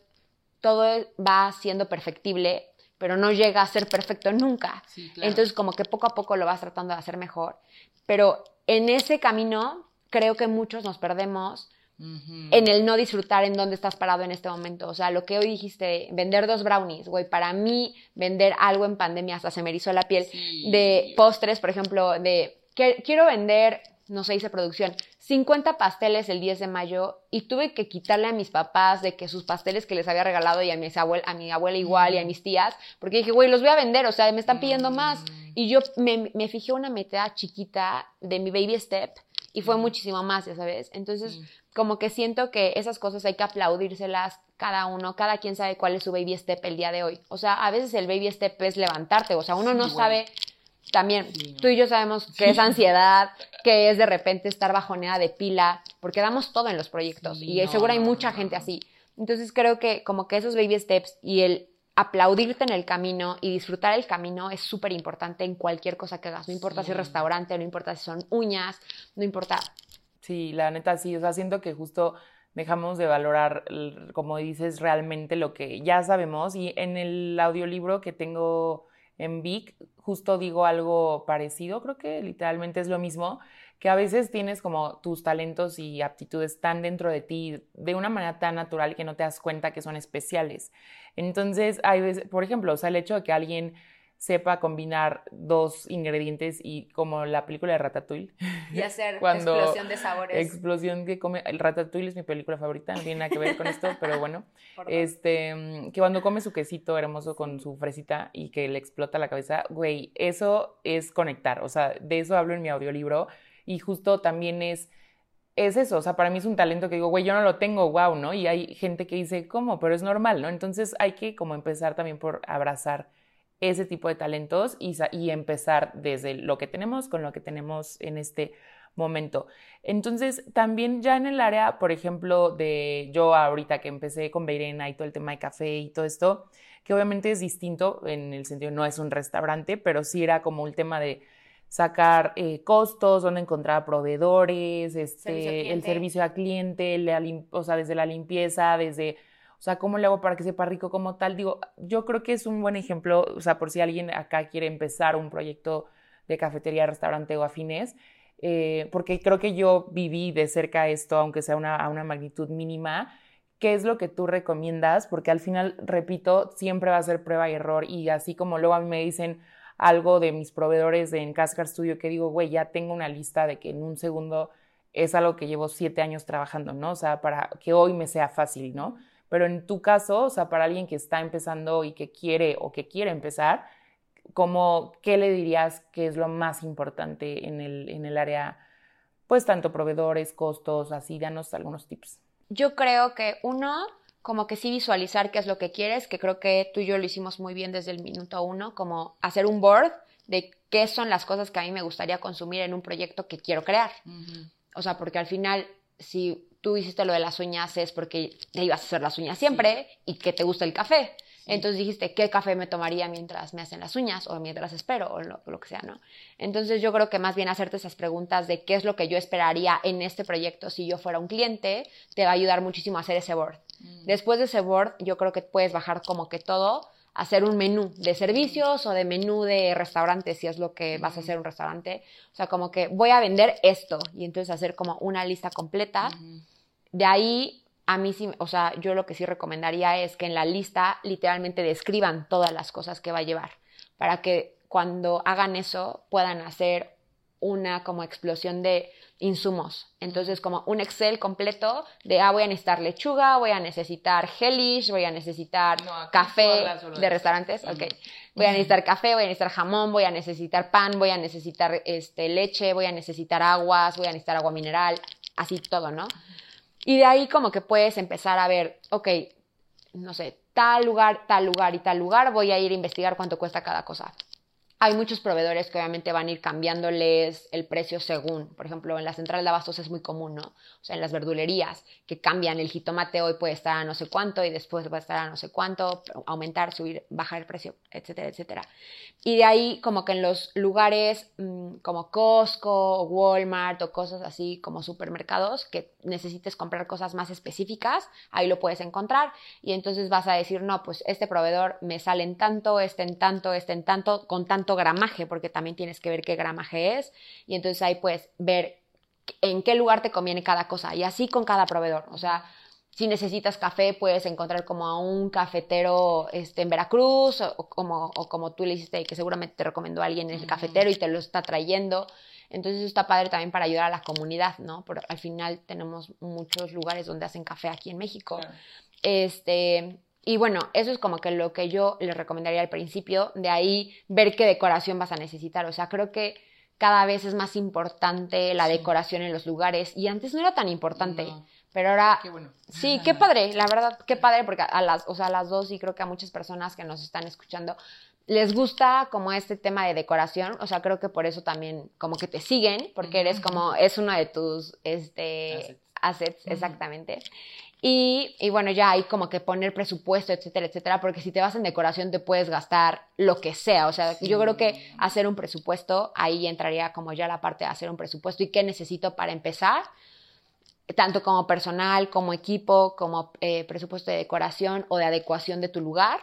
todo va siendo perfectible, pero no llega a ser perfecto nunca. Entonces, como que poco a poco lo vas tratando de hacer mejor. Pero en ese camino, creo que muchos nos perdemos en el no disfrutar en dónde estás parado en este momento. O sea, lo que hoy dijiste, vender dos brownies, güey, para mí vender algo en pandemia hasta se me erizó la piel. De postres, por ejemplo, de quiero vender, no sé, hice producción, 50 pasteles el 10 de mayo y tuve que quitarle a mis papás de que sus pasteles que les había regalado y a, mis abuel a mi abuela igual y a mis tías, porque dije, güey, los voy a vender, o sea, me están pidiendo más. Mm. Y yo me, me fijé una meta chiquita de mi baby step y fue muchísimo más, ya sabes. Entonces, como que siento que esas cosas hay que aplaudírselas cada uno, cada quien sabe cuál es su baby step el día de hoy. O sea, a veces el baby step es levantarte, o sea, uno no sabe también, tú y yo sabemos que es ansiedad, que es de repente estar bajoneada de pila, porque damos todo en los proyectos y seguro hay mucha gente así. Entonces creo que como que esos baby steps y el aplaudirte en el camino y disfrutar el camino es súper importante en cualquier cosa que hagas. No importa si es restaurante, no importa si son uñas, no importa. Sí, la neta sí. O sea, siento que justo dejamos de valorar, como dices, realmente lo que ya sabemos. Y en el audiolibro que tengo en Vic, justo digo algo parecido. Creo que literalmente es lo mismo que a veces tienes como tus talentos y aptitudes tan dentro de ti de una manera tan natural que no te das cuenta que son especiales. Entonces, hay veces, por ejemplo, o sea, el hecho de que alguien sepa combinar dos ingredientes y como la película de Ratatouille. Y hacer [LAUGHS] explosión de sabores. Explosión que come. El Ratatouille es mi película favorita, no tiene nada que ver con esto, [LAUGHS] pero bueno. este, que cuando come su quesito hermoso con su fresita y que le explota la cabeza, güey, eso es conectar. O sea, de eso hablo en mi audiolibro y justo también es, es eso, o sea, para mí es un talento que digo, güey, yo no lo tengo, wow, ¿no? Y hay gente que dice, ¿cómo? Pero es normal, ¿no? Entonces hay que como empezar también por abrazar ese tipo de talentos y, y empezar desde lo que tenemos con lo que tenemos en este momento. Entonces, también ya en el área, por ejemplo, de yo ahorita que empecé con Beirena y todo el tema de café y todo esto, que obviamente es distinto en el sentido, no es un restaurante, pero sí era como un tema de sacar eh, costos, dónde encontrar proveedores, este, el servicio al cliente, o sea, desde la limpieza, desde, o sea, cómo le hago para que sepa rico como tal. Digo, yo creo que es un buen ejemplo, o sea, por si alguien acá quiere empezar un proyecto de cafetería, restaurante o afines, eh, porque creo que yo viví de cerca esto, aunque sea una, a una magnitud mínima. ¿Qué es lo que tú recomiendas? Porque al final, repito, siempre va a ser prueba y error y así como luego a mí me dicen, algo de mis proveedores en Cascar Studio que digo, güey, ya tengo una lista de que en un segundo es algo que llevo siete años trabajando, ¿no? O sea, para que hoy me sea fácil, ¿no? Pero en tu caso, o sea, para alguien que está empezando y que quiere o que quiere empezar, ¿cómo, ¿qué le dirías que es lo más importante en el, en el área, pues tanto proveedores, costos, así, danos algunos tips? Yo creo que uno, como que sí visualizar qué es lo que quieres, que creo que tú y yo lo hicimos muy bien desde el minuto uno, como hacer un board de qué son las cosas que a mí me gustaría consumir en un proyecto que quiero crear. O sea, porque al final, si tú hiciste lo de las uñas es porque te ibas a hacer las uñas siempre y que te gusta el café. Entonces dijiste, ¿qué café me tomaría mientras me hacen las uñas o mientras espero o lo, que sea, ¿no? Entonces yo creo que más bien hacerte esas preguntas de qué es lo que yo esperaría en este proyecto si yo fuera un cliente, te va a ayudar muchísimo a hacer ese board. Mm. Después de ese board, yo creo que puedes bajar como que todo, hacer un menú de servicios o de menú de restaurantes, si es lo que vas a hacer un restaurante. O sea, como que voy a vender esto y entonces hacer como una lista completa. De ahí a mí sí, o sea, yo lo que sí recomendaría es que en la lista literalmente describan todas las cosas que va a llevar, para que cuando hagan eso puedan hacer una como explosión de insumos. Entonces, como un Excel completo de, ah, voy a necesitar lechuga, voy a necesitar gelish, voy a necesitar café de restaurantes, ok. Voy a necesitar café, voy a necesitar jamón, voy a necesitar pan, voy a necesitar este, leche, voy a necesitar aguas, voy a necesitar agua mineral, así todo, ¿no? Y de ahí como que puedes empezar a ver, ok, no sé, tal lugar, tal lugar y tal lugar, voy a ir a investigar cuánto cuesta cada cosa. Hay muchos proveedores que obviamente van a ir cambiándoles el precio según, por ejemplo, en la central de abastos es muy común, ¿no? O sea, en las verdulerías, que cambian el jitomate hoy puede estar a no sé cuánto y después puede estar a no sé cuánto, aumentar, subir, bajar el precio, etcétera, etcétera. Y de ahí como que en los lugares mm, como Costco, Walmart o cosas así como supermercados que necesites comprar cosas más específicas, ahí lo puedes encontrar y entonces vas a decir, no, pues este proveedor me sale en tanto, este en tanto, este en tanto, con tanto gramaje, porque también tienes que ver qué gramaje es, y entonces ahí puedes ver en qué lugar te conviene cada cosa, y así con cada proveedor. O sea, si necesitas café, puedes encontrar como a un cafetero este, en Veracruz, o, como, o como tú le hiciste, que seguramente te recomendó alguien en el cafetero y te lo está trayendo. Entonces eso está padre también para ayudar a la comunidad, ¿no? Porque al final tenemos muchos lugares donde hacen café aquí en México. Este, y bueno, eso es como que lo que yo les recomendaría al principio, de ahí ver qué decoración vas a necesitar. O sea, creo que cada vez es más importante la decoración en los lugares y antes no era tan importante. Pero ahora, qué bueno. sí, qué padre, la [LAUGHS] verdad, qué padre, porque a las, o sea, a las dos y creo que a muchas personas que nos están escuchando les gusta como este tema de decoración, o sea, creo que por eso también como que te siguen, porque eres como, es uno de tus, este, assets, exactamente. Y, y, bueno, ya hay como que poner presupuesto, etcétera, etcétera, porque si te vas en decoración te puedes gastar lo que sea. O sea, yo creo que hacer un presupuesto, ahí entraría como ya la parte de hacer un presupuesto y qué necesito para empezar, tanto como personal, como equipo, como eh, presupuesto de decoración o de adecuación de tu lugar.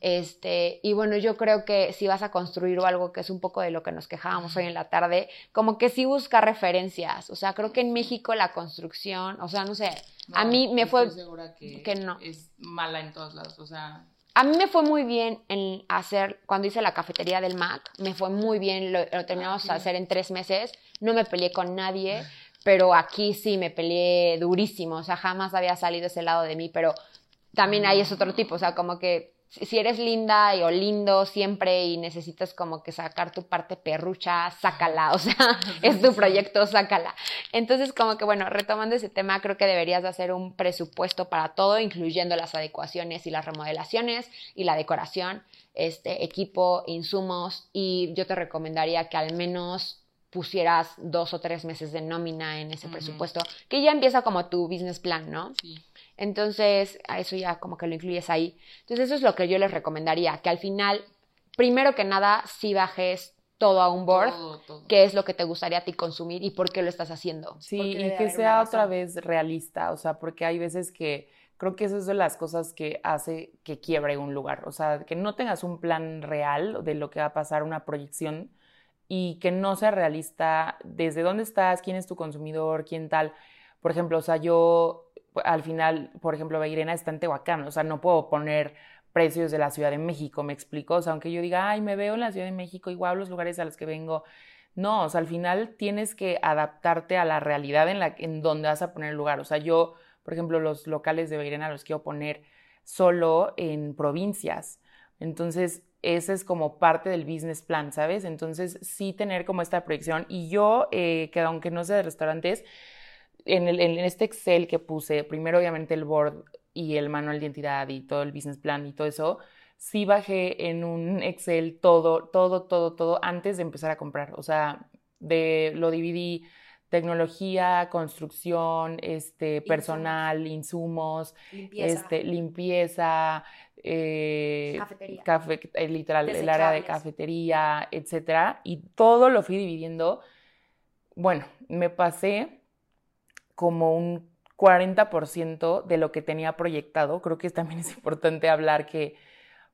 este, y bueno, yo creo que si vas a construir algo que es un poco de lo que nos quejábamos hoy en la tarde, como que sí busca referencias. O sea, creo que en México la construcción, o sea, no sé, a mí me fue... segura que, no. Es mala en todos lados, o sea... A mí me fue muy bien en hacer, cuando hice la cafetería del Mac, me fue muy bien, lo, terminamos de hacer en tres meses, no me peleé con nadie, pero aquí sí me peleé durísimo, o sea, jamás había salido ese lado de mí, pero también ahí es otro tipo, o sea, como que si eres linda y o lindo siempre y necesitas como que sacar tu parte perrucha, sácala, o sea, [LAUGHS] es tu proyecto, sácala. Entonces, como que bueno, retomando ese tema, creo que deberías de hacer un presupuesto para todo, incluyendo las adecuaciones y las remodelaciones y la decoración, este equipo, insumos y yo te recomendaría que al menos pusieras dos o tres meses de nómina en ese presupuesto, que ya empieza como tu business plan, ¿no? Sí. Entonces, a eso ya como que lo incluyes ahí. Entonces, eso es lo que yo les recomendaría, que al final, primero que nada, si bajes todo a un board, qué es lo que te gustaría a ti consumir y por qué lo estás haciendo. Sí, y que sea otra vez realista, o sea, porque hay veces que creo que eso es de las cosas que hace que quiebre un lugar, o sea, que no tengas un plan real de lo que va a pasar, una proyección, y que no sea realista desde dónde estás, quién es tu consumidor, quién tal. Por ejemplo, o sea, yo al final, por ejemplo, Irena está en Tehuacán, o sea, no puedo poner precios de la Ciudad de México, me explico, o sea, aunque yo diga, ay, me veo en la Ciudad de México, igual los lugares a los que vengo, no, o sea, al final tienes que adaptarte a la realidad en, la, en donde vas a poner el lugar, o sea, yo, por ejemplo, los locales de Beirena los quiero poner solo en provincias, entonces ese es como parte del business plan, ¿sabes? Entonces sí tener como esta proyección y yo, eh, que aunque no sea de restaurantes, en, el, en este Excel que puse, primero obviamente el board y el manual de identidad y todo el business plan y todo eso, sí bajé en un Excel todo, todo, todo, todo antes de empezar a comprar. O sea, de, lo dividí tecnología, construcción, este, personal, insumos, limpieza, este, limpieza eh, cafetería. Eh, literal, el área de cafetería, etcétera. Y todo lo fui dividiendo. Bueno, me pasé como un 40% de lo que tenía proyectado. Creo que también es importante hablar que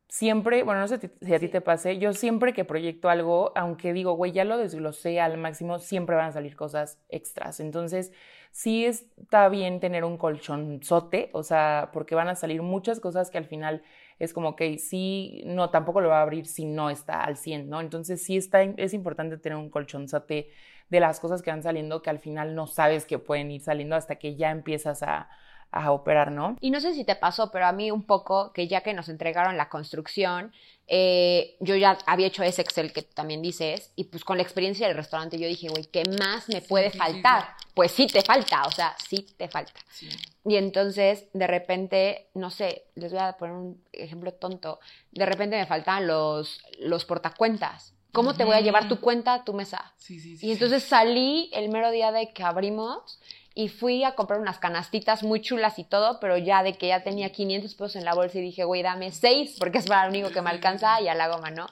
siempre, bueno, no sé si a ti te pase, yo siempre que proyecto algo, aunque digo, güey, ya lo desglosé al máximo, siempre van a salir cosas extras. Entonces, sí está bien tener un colchonzote, o sea, porque van a salir muchas cosas que al final es como que sí, no, tampoco lo va a abrir si no está al 100, ¿no? Entonces, sí está, es importante tener un colchonzote de las cosas que van saliendo que al final no sabes que pueden ir saliendo hasta que ya empiezas a, operar, ¿no? Y no sé si te pasó, pero a mí un poco que ya que nos entregaron la construcción, eh, yo ya había hecho ese Excel que también dices, y pues con la experiencia del restaurante yo dije, güey, ¿qué más me puede faltar? Pues sí te falta, o sea, sí te falta. Y entonces, de repente, no sé, les voy a poner un ejemplo tonto, de repente me faltan los, los portacuentas. ¿Cómo te voy a llevar tu cuenta a tu mesa? Sí, sí, sí. Y entonces salí el mero día de que abrimos y fui a comprar unas canastitas muy chulas y todo, pero ya de que ya tenía 500 pesos en la bolsa y dije, güey, dame 6 porque es para lo único que me alcanza y a la goma, ¿no?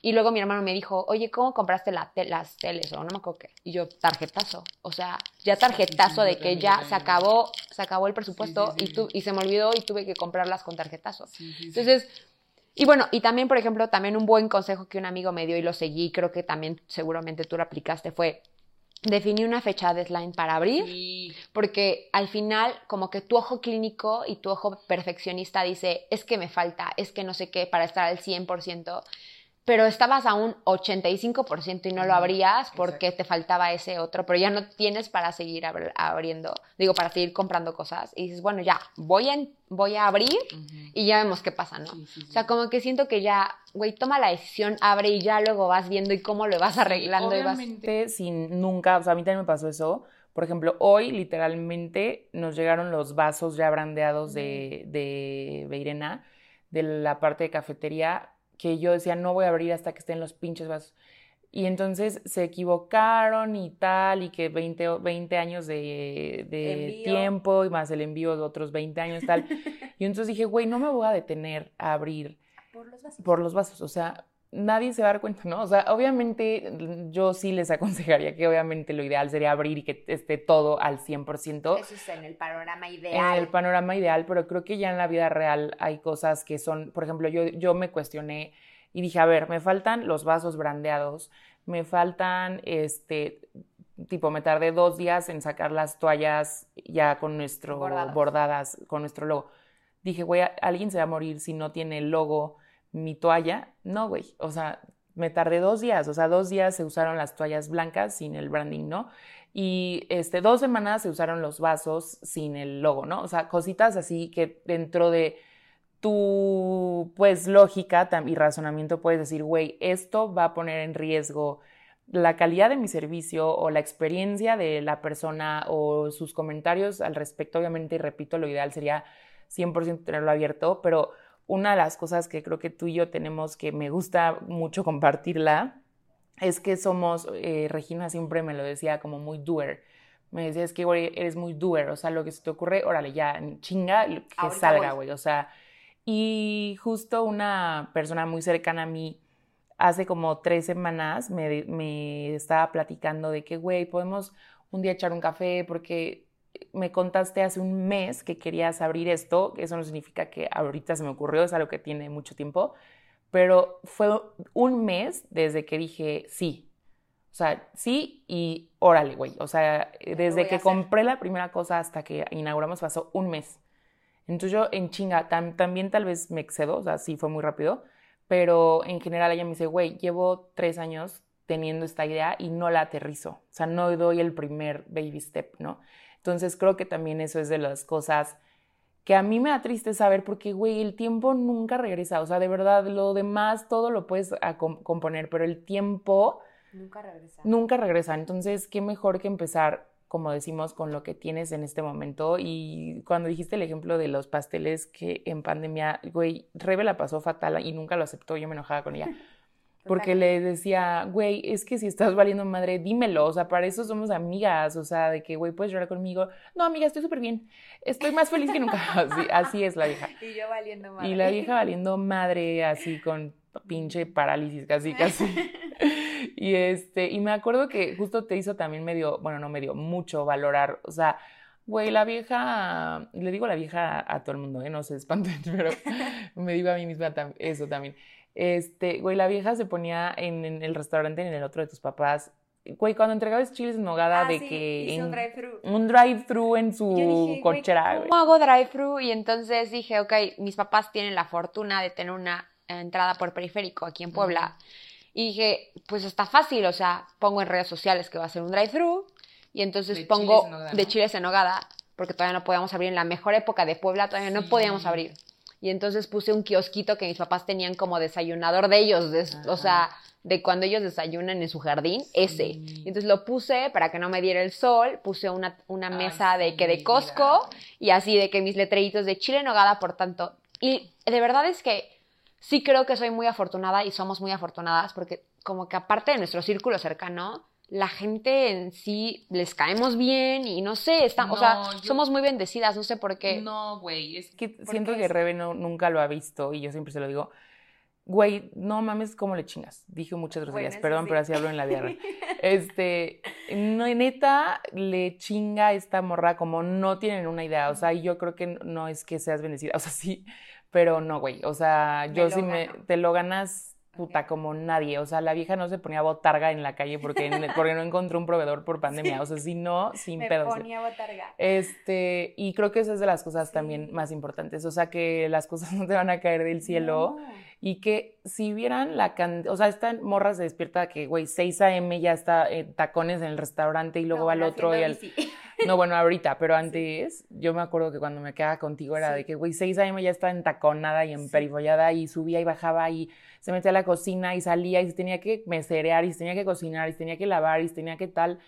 Y luego mi hermano me dijo, oye, ¿cómo compraste las teles? O no me acuerdo qué. Y yo, tarjetazo. O sea, ya tarjetazo de que ya se acabó, se acabó el presupuesto y, tu, y se me olvidó y tuve que comprarlas con tarjetazo. Entonces, y bueno, y también, por ejemplo, también un buen consejo que un amigo me dio y lo seguí, creo que también seguramente tú lo aplicaste, fue definir una fecha deadline para abrir, porque al final como que tu ojo clínico y tu ojo perfeccionista dice, es que me falta, es que no sé qué, para estar al 100%, pero estabas a un 85% y no lo abrías porque te faltaba ese otro, pero ya no tienes para seguir abriendo, digo, para seguir comprando cosas. Y dices, bueno, ya, voy a, voy a abrir y ya vemos qué pasa, ¿no? O sea, como que siento que ya, güey, toma la decisión, abre y ya luego vas viendo y cómo lo vas arreglando. Obviamente, y vas... sin nunca, o sea, a mí también me pasó eso. Por ejemplo, hoy literalmente nos llegaron los vasos ya brandeados de, de Beirena, de la parte de cafetería que yo decía, no voy a abrir hasta que estén los pinches vasos. Y entonces se equivocaron y tal, y que 20, 20 años de, tiempo y más el envío de otros 20 años tal. [LAUGHS] y entonces dije, güey, no me voy a detener a abrir por los vasos. Por los vasos. O sea, nadie se va a dar cuenta, ¿no? O sea, obviamente yo sí les aconsejaría que obviamente lo ideal sería abrir y que esté todo al 100%. Eso es en el panorama ideal. En el panorama ideal, pero creo que ya en la vida real hay cosas que son, por ejemplo, yo, yo me cuestioné y dije, a ver, me faltan los vasos brandeados, me faltan, este, tipo, me tardé dos días en sacar las toallas ya con nuestro, bordadas, bordadas con nuestro logo. Dije, güey, alguien se va a morir si no tiene el logo mi toalla, no, güey, o sea, me tardé dos días, o sea, dos días se usaron las toallas blancas sin el branding, ¿no? Y este, dos semanas se usaron los vasos sin el logo, ¿no? O sea, cositas así que dentro de tu, pues, lógica y razonamiento puedes decir, güey, esto va a poner en riesgo la calidad de mi servicio o la experiencia de la persona o sus comentarios al respecto. Obviamente, y repito, lo ideal sería 100% tenerlo abierto, pero una de las cosas que creo que tú y yo tenemos que me gusta mucho compartirla es que somos, eh, Regina siempre me lo decía como muy doer. Me decía, es que, güey, eres muy doer, o sea, lo que se te ocurre, órale, ya, chinga, que salga, güey, o sea. Y justo una persona muy cercana a mí, hace como tres semanas, me, me estaba platicando de que, güey, podemos un día echar un café porque me contaste hace un mes que querías abrir esto, eso no significa que ahorita se me ocurrió, es algo que tiene mucho tiempo, pero fue un mes desde que dije sí. O sea, sí y órale, güey. O sea, desde que compré la primera cosa hasta que inauguramos pasó un mes. Entonces yo en chinga también tal vez me excedo, o sea, sí fue muy rápido, pero en general ella me dice, güey, llevo tres años teniendo esta idea y no la aterrizo. O sea, no doy el primer baby step, ¿no? Entonces creo que también eso es de las cosas que a mí me da triste saber porque, güey, el tiempo nunca regresa. O sea, de verdad, lo demás todo lo puedes componer, pero el tiempo... Nunca regresa. Nunca regresa. Entonces, qué mejor que empezar, como decimos, con lo que tienes en este momento. Y cuando dijiste el ejemplo de los pasteles que en pandemia, güey, Rebe la pasó fatal y nunca lo aceptó, yo me enojaba con ella. [LAUGHS] Porque le decía, güey, es que si estás valiendo madre, dímelo, o sea, para eso somos amigas, o sea, de que, güey, puedes llorar conmigo. No, amiga, estoy súper bien, estoy más feliz que nunca. [LAUGHS] Así, es la vieja. [LAUGHS] Y yo valiendo madre. Y la vieja valiendo madre, así con pinche parálisis, casi, casi. [LAUGHS] y este, y me acuerdo que justo te hizo también medio, bueno, no medio, mucho valorar, o sea, Güey, la vieja, le digo la vieja a todo el mundo, ¿eh? no se espanten, [LAUGHS] pero me digo a mí misma eso también. Este, güey, la vieja se ponía en, el restaurante en el otro de tus papás. Güey, cuando entregabas chiles en nogada ah, de que. un drive-thru. Un drive-thru en su cochera, güey. ¿Cómo hago drive-thru? Y entonces dije, ok, mis papás tienen la fortuna de tener una entrada por periférico aquí en Puebla. Y dije, pues está fácil, o sea, pongo en redes sociales que va a ser un drive-thru. Y entonces pongo de chiles en nogada, porque todavía no podíamos abrir en la mejor época de Puebla, todavía no podíamos abrir. Y entonces puse un kiosquito que mis papás tenían como desayunador de ellos, o sea, de cuando ellos desayunan en su jardín, ese. Y entonces lo puse para que no me diera el sol, puse una, una mesa de que de Costco y así de que mis letreritos de chile nogada, por tanto. Y de verdad es que sí creo que soy muy afortunada y somos muy afortunadas porque como que aparte de nuestro círculo cercano, la gente en sí les caemos bien y no sé, están, o sea, somos muy bendecidas, no sé por qué. No, güey, es que siento que Rebe no, nunca lo ha visto y yo siempre se lo digo. Güey, no mames, ¿cómo le chingas? Dije muchas groserías, perdón, pero así hablo en la vida. [LAUGHS] este, no, neta, le chinga esta morra como no tienen una idea. O sea, yo creo que no es que seas bendecida, [LAUGHS] o sea, sí, pero no, güey. O sea, yo sí me, te lo ganas puta, como nadie. O sea, la vieja no se ponía botarga en la calle porque, [LAUGHS] porque no encontró un proveedor por pandemia. O sea, si no, sin me pedos. ponía botarga. Este, y creo que esa es de las cosas también más importantes. O sea, que las cosas [LAUGHS] no te van a caer del cielo. Y que si vieran la cantidad, o sea, esta morra se despierta que, güey, 6 a.m. ya está en tacones en el restaurante y luego va al otro y al... [LAUGHS] No, bueno, ahorita, pero antes, yo me acuerdo que cuando me quedaba contigo era de que, güey, 6 a.m. ya estaba en taconada y en perifollada y subía y bajaba y se metía a la cocina y salía y se tenía que meserear y se tenía que cocinar y se tenía que lavar y se tenía que tal.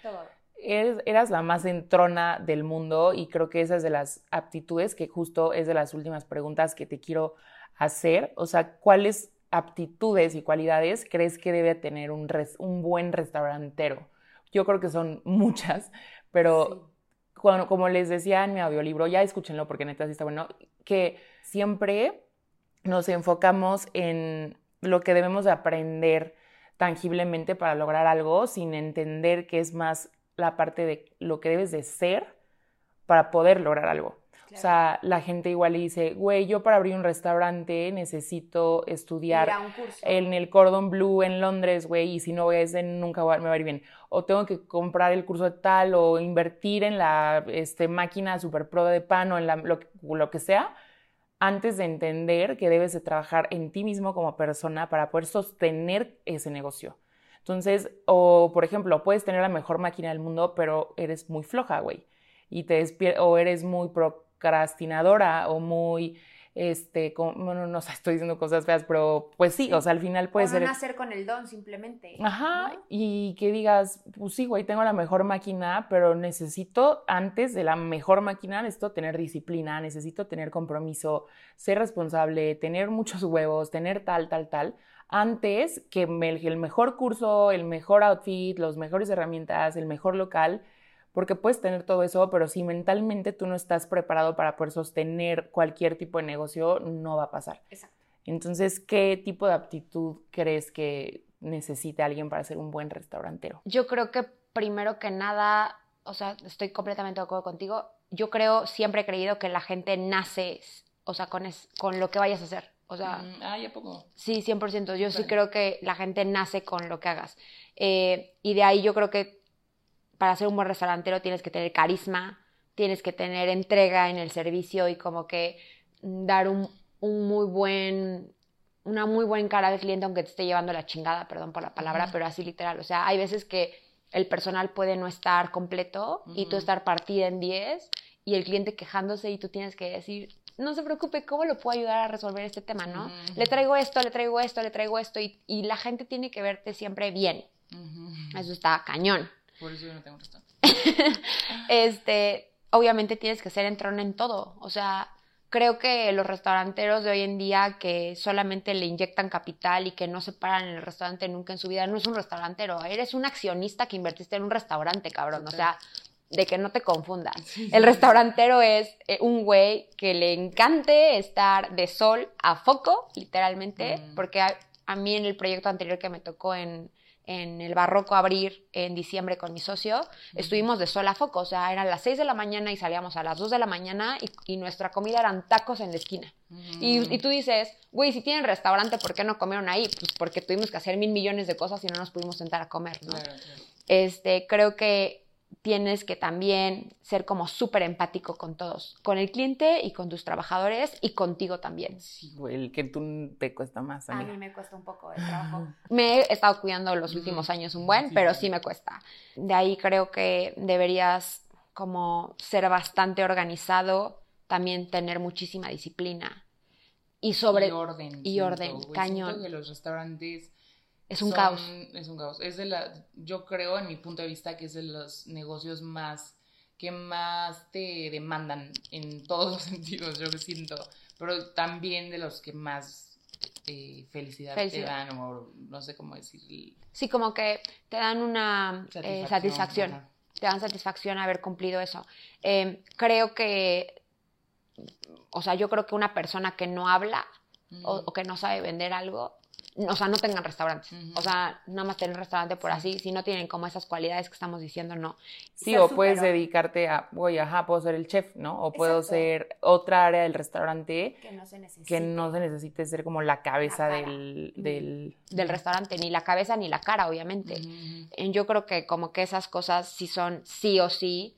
eras la más entrona del mundo y creo que esa es de las aptitudes que justo es de las últimas preguntas que te quiero hacer. O sea, ¿cuáles aptitudes y cualidades crees que debe tener un, un buen restaurantero? Yo creo que son muchas, pero como les decía en mi audiolibro, ya escúchenlo porque neta sí está bueno, que siempre nos enfocamos en lo que debemos de aprender tangiblemente para lograr algo sin entender que es más la parte de lo que debes de ser para poder lograr algo. O sea, la gente igual dice, güey, yo para abrir un restaurante necesito estudiar en el Cordon Blue en Londres, güey, y si no voy a ese nunca me va a ir bien. O tengo que comprar el curso de tal o invertir en la este, máquina super pro de pan o en la, lo, lo que sea antes de entender que debes de trabajar en ti mismo como persona para poder sostener ese negocio. Entonces, o por ejemplo, puedes tener la mejor máquina del mundo, pero eres muy floja, güey. Y te o eres muy procrastinadora o muy este, bueno, no sé, [LAUGHS] estoy diciendo cosas feas, pero pues sí, o sea, al final puede ser... no nacer con el don simplemente. Ajá, y que digas, pues sí, güey, tengo la mejor máquina, pero necesito, antes de la mejor máquina, necesito tener disciplina, necesito tener compromiso, ser responsable, tener muchos huevos, tener tal, tal, tal, antes que el mejor curso, el mejor outfit, las mejores herramientas, el mejor local, porque puedes tener todo eso, pero si mentalmente tú no estás preparado para poder sostener cualquier tipo de negocio, no va a pasar. Exacto. Entonces, ¿qué tipo de aptitud crees que necesita alguien para ser un buen restaurantero? Yo creo que primero que nada, o sea, estoy completamente de acuerdo contigo. Yo creo, siempre he creído que la gente nace, o sea, con, con lo que vayas a hacer. O sea, mm, ah, ya poco. Sí, 100%. Yo sí creo que la gente nace con lo que hagas. Eh, y de ahí yo creo que para ser un buen restaurantero tienes que tener carisma, tienes que tener entrega en el servicio y como que dar un, un muy buen, una muy buena cara al cliente aunque te esté llevando la chingada, perdón por la palabra, pero así literal. O sea, hay veces que el personal puede no estar completo y tú estar partida en 10 y el cliente quejándose y tú tienes que decir, no se preocupe, ¿cómo lo puedo ayudar a resolver este tema, no? Le traigo esto, le traigo esto, le traigo esto, y, y la gente tiene que verte siempre bien. Eso está cañón. Por eso yo no tengo restaurante. [LAUGHS] este, obviamente tienes que ser entrón en todo. O sea, creo que los restauranteros de hoy en día que solamente le inyectan capital y que no se paran en el restaurante nunca en su vida, no es un restaurantero, eres un accionista que invertiste en un restaurante, cabrón. O sea, de que no te confundas. [LAUGHS] El restaurantero es eh, un güey que le encante estar de sol a foco, literalmente, mm. porque a, mí en el proyecto anterior que me tocó en, en el Barroco abrir en diciembre con mi socio, estuvimos de sol a foco, o sea, eran las 6 de la mañana y salíamos a las 2 de la mañana y, nuestra comida eran tacos en la esquina. Y, tú dices, güey, si tienen restaurante, ¿por qué no comieron ahí? Pues porque tuvimos que hacer mil millones de cosas y no nos pudimos sentar a comer, ¿no? Este, creo que tienes que también ser como súper empático con todos, con el cliente y con tus trabajadores y contigo también. Sí, güey, el que tú te cuesta más. A mí me cuesta un poco de trabajo. [SIGHS] me he estado cuidando los últimos años un buen, pero sí me cuesta. De ahí creo que deberías como ser bastante organizado, también tener muchísima disciplina. Y sobre... Y orden. Y orden, cañón. de los restaurantes es un caos. Es un caos. Es de la, yo creo, en mi punto de vista, que es de los negocios más que más te demandan en todos los [LAUGHS] sentidos, yo siento, pero también de los que más eh, felicidad, te dan, o no sé cómo decir. Sí, como que te dan una eh, satisfacción, te dan satisfacción haber cumplido eso. Em, creo que, o sea, yo creo que una persona que no habla o, que no sabe vender algo, o sea, no tengan restaurantes. O sea, nada más tener restaurante por así, si no tienen como esas cualidades que estamos diciendo, no. Sí, o puedes dedicarte a, voy, ajá, puedo ser el chef, ¿no? O puedo ser otra área del restaurante que no se necesite, que no se necesite ser como la cabeza del, del... del... restaurante, ni la cabeza ni la cara, obviamente. Yo creo que como que esas cosas sí son sí o sí,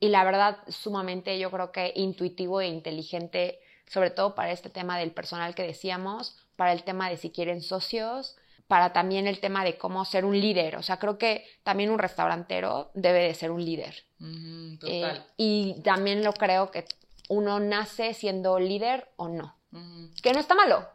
y la verdad, sumamente yo creo que intuitivo e inteligente, sobre todo para este tema del personal que decíamos, para el tema de si quieren socios, para también el tema de cómo ser un líder. O sea, creo que también un restaurantero debe de ser un líder. total. Eh, y también lo creo que uno nace siendo líder o no. Que no está malo.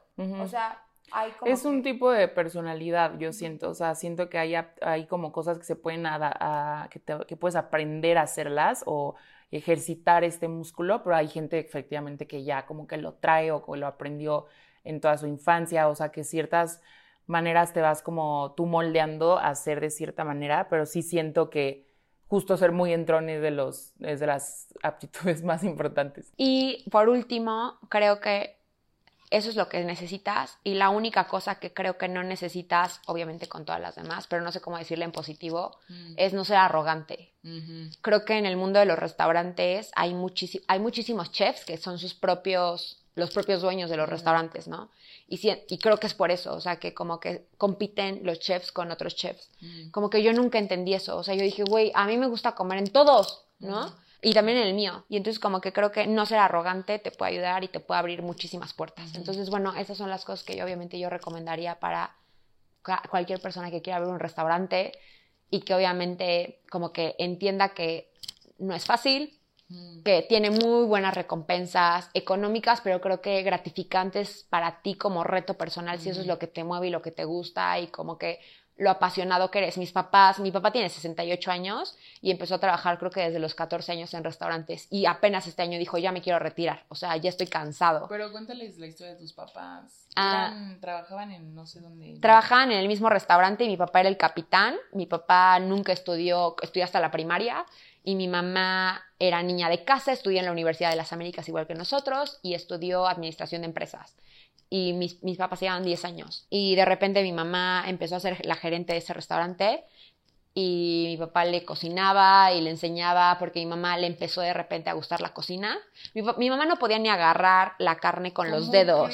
O sea, hay como Es un tipo de personalidad, yo siento. O sea, siento que hay, hay como cosas que se pueden, a, que, que puedes aprender a hacerlas o ejercitar este músculo, pero hay gente efectivamente que ya como que lo trae o que lo aprendió en toda su infancia, o sea que ciertas maneras te vas como tú moldeando a ser de cierta manera, pero sí siento que justo ser muy entrón es de, los, es de las [LAUGHS] aptitudes más importantes. Y por último, creo que eso es lo que necesitas y la única cosa que creo que no necesitas, obviamente con todas las demás, pero no sé cómo decirle en positivo, mm. es no ser arrogante. Creo que en el mundo de los restaurantes hay, hay muchísimos chefs que son sus propios los propios dueños de los restaurantes, ¿no? Y, y creo que es por eso, o sea, que como que compiten los chefs con otros chefs. Como que yo nunca entendí eso, o sea, yo dije, güey, a mí me gusta comer en todos, ¿no? Y también en el mío. Y entonces como que creo que no ser arrogante te puede ayudar y te puede abrir muchísimas puertas. Entonces, bueno, esas son las cosas que yo obviamente yo recomendaría para cualquier persona que quiera abrir un restaurante y que obviamente como que entienda que no es fácil, que tiene muy buenas recompensas económicas, pero creo que gratificantes para ti como reto personal, si eso es lo que te mueve y lo que te gusta y como que lo apasionado que eres. Mis papás, mi papá tiene 68 años y empezó a trabajar creo que desde los 14 años en restaurantes y apenas este año dijo, ya me quiero retirar, o sea, ya estoy cansado. Pero cuéntales la historia de tus papás. Ah, trabajaban en no sé dónde. Trabajaban en el mismo restaurante y mi papá era el capitán, mi papá nunca estudió, estudió hasta la primaria y mi mamá era niña de casa, estudió en la Universidad de las Américas igual que nosotros y estudió administración de empresas y mis, mis papás llevaban 10 años. Y de repente mi mamá empezó a ser la gerente de ese restaurante y mi papá le cocinaba y le enseñaba porque mi mamá le empezó de repente a gustar la cocina. Mi, mi mamá no podía ni agarrar la carne con los dedos,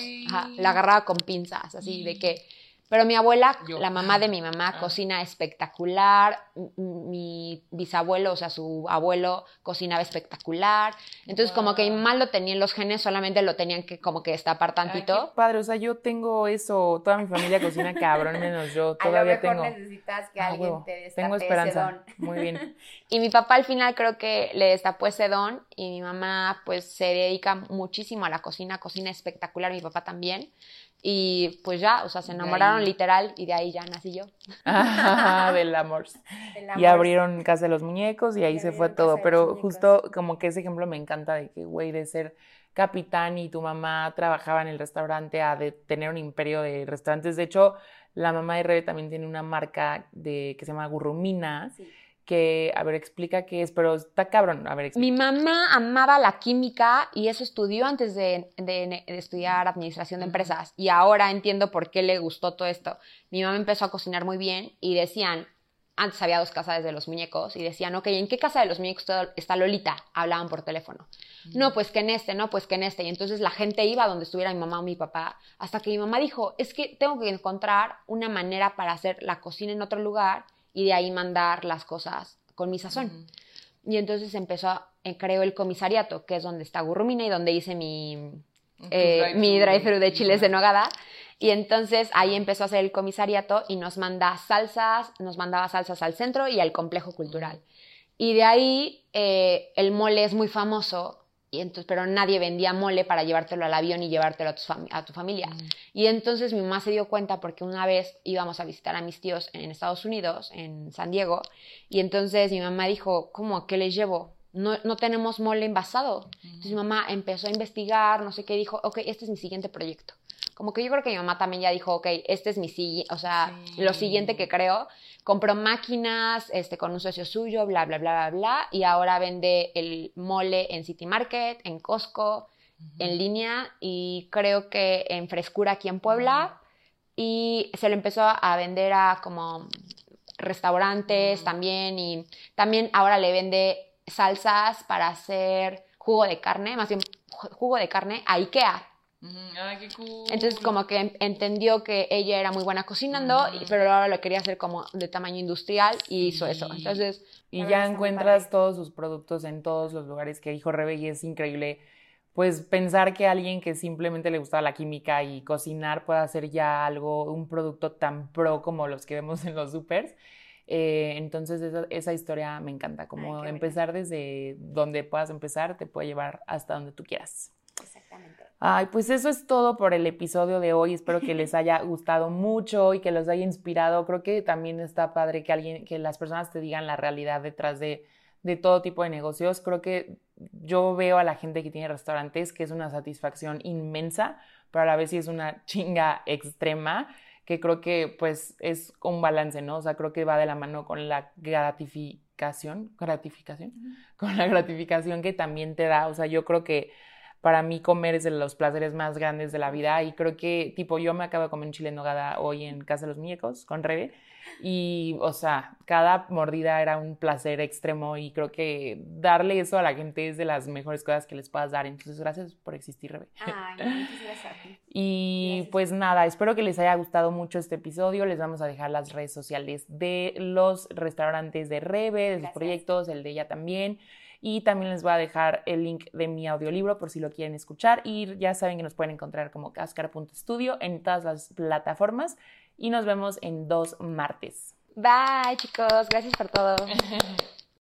la agarraba con pinzas, así de que pero mi abuela, la mamá de mi mamá, ah. cocina espectacular. Mi bisabuelo, o sea, su abuelo cocinaba espectacular. Entonces, como que mamá lo tenía en los genes, solamente lo tenían que como que destapar tantito. padre, o sea, yo tengo eso, toda mi familia cocina cabrón, menos yo. [LAUGHS] Todavía tengo. necesitas que ah, alguien te destape Tengo esperanza. Muy bien. [LAUGHS] y mi papá al final creo que le destapó ese don y mi mamá pues se dedica muchísimo a la cocina, cocina espectacular, mi papá también. Y pues ya, o sea, se enamoraron literal y de ahí ya nací yo. [LAUGHS] del amor. Y abrieron Casa de los Muñecos y ahí se fue todo. Pero justo como que ese ejemplo me encanta de que, güey, de ser capitán y tu mamá trabajaba en el restaurante a de tener un imperio de restaurantes. De hecho, la mamá de Rebe también tiene una marca de, que se llama Gurrumina. Sí que, a ver, explica qué es, pero está cabrón. A ver, Mi mamá amaba la química y eso estudió antes de, estudiar administración de empresas y ahora entiendo por qué le gustó todo esto. Mi mamá empezó a cocinar muy bien y decían, antes había dos casas de los muñecos y decían, ok, ¿en qué casa de los muñecos está Lolita? Hablaban por teléfono. No, pues que en este, no, pues que en este. Y entonces la gente iba donde estuviera mi mamá o mi papá, hasta que mi mamá dijo, es que tengo que encontrar una manera para hacer la cocina en otro lugar y de ahí mandar las cosas con mi sazón. Y entonces empezó, eh, creo, el comisariato, que es donde está Gurrumina y donde hice mi, eh, mi drive-thru de chiles de nogada. Y entonces ahí empezó a hacer el comisariato y nos manda salsas, nos mandaba salsas al centro y al complejo cultural. Y de ahí eh, el mole es muy famoso entonces, pero nadie vendía mole para llevártelo al avión y llevártelo a tu, a tu familia. Mm. Y entonces mi mamá se dio cuenta porque una vez íbamos a visitar a mis tíos en Estados Unidos, en San Diego, y entonces mi mamá dijo, ¿cómo? ¿Qué les llevo? No, no tenemos mole envasado. Entonces mi mamá empezó a investigar, no sé qué, dijo, ok, este es mi siguiente proyecto como que yo creo que mi mamá también ya dijo, ok, este es mi siguiente, o sea, lo siguiente que creo, compró máquinas este, con un socio suyo, bla, bla, bla, bla, bla, y ahora vende el mole en City Market, en Costco, en línea, y creo que en Frescura aquí en Puebla, y se lo empezó a vender a como restaurantes también, y también ahora le vende salsas para hacer jugo de carne, más bien jugo de carne a Ikea. Entonces como que entendió que ella era muy buena cocinando, pero ahora lo quería hacer como de tamaño industrial y hizo eso. Entonces... Y ya encuentras todos sus productos en todos los lugares que dijo Rebe y es increíble pues pensar que alguien que simplemente le gustaba la química y cocinar pueda hacer ya algo, un producto tan pro como los que vemos en los supers. Eh, entonces esa, historia me encanta, como empezar desde donde puedas empezar te puede llevar hasta donde tú quieras. Exactamente. Ay, pues eso es todo por el episodio de hoy. Espero que les haya gustado mucho y que los haya inspirado. Creo que también está padre que alguien, que las personas te digan la realidad detrás de, de todo tipo de negocios. Creo que yo veo a la gente que tiene restaurantes que es una satisfacción inmensa, pero a la vez sí es una chinga extrema que creo que pues es un balance, ¿no? O sea, creo que va de la mano con la gratificación, gratificación, con la gratificación que también te da. O sea, yo creo que para mí comer es de los placeres más grandes de la vida y creo que, tipo, yo me acabo de comer un chile en nogada hoy en Casa de los Muñecos con Rebe y, o sea, cada mordida era un placer extremo y creo que darle eso a la gente es de las mejores cosas que les puedas dar. Entonces, gracias por existir, Rebe. Ay, muchas gracias a ti. [LAUGHS] Y pues nada, espero que les haya gustado mucho este episodio. Les vamos a dejar las redes sociales de los restaurantes de Rebe, de sus proyectos, el de ella también. Y también les voy a dejar el link de mi audiolibro por si lo quieren escuchar. Y ya saben que nos pueden encontrar como cascar.studio en todas las plataformas. Y nos vemos en dos martes. Bye chicos, gracias por todo. [LAUGHS]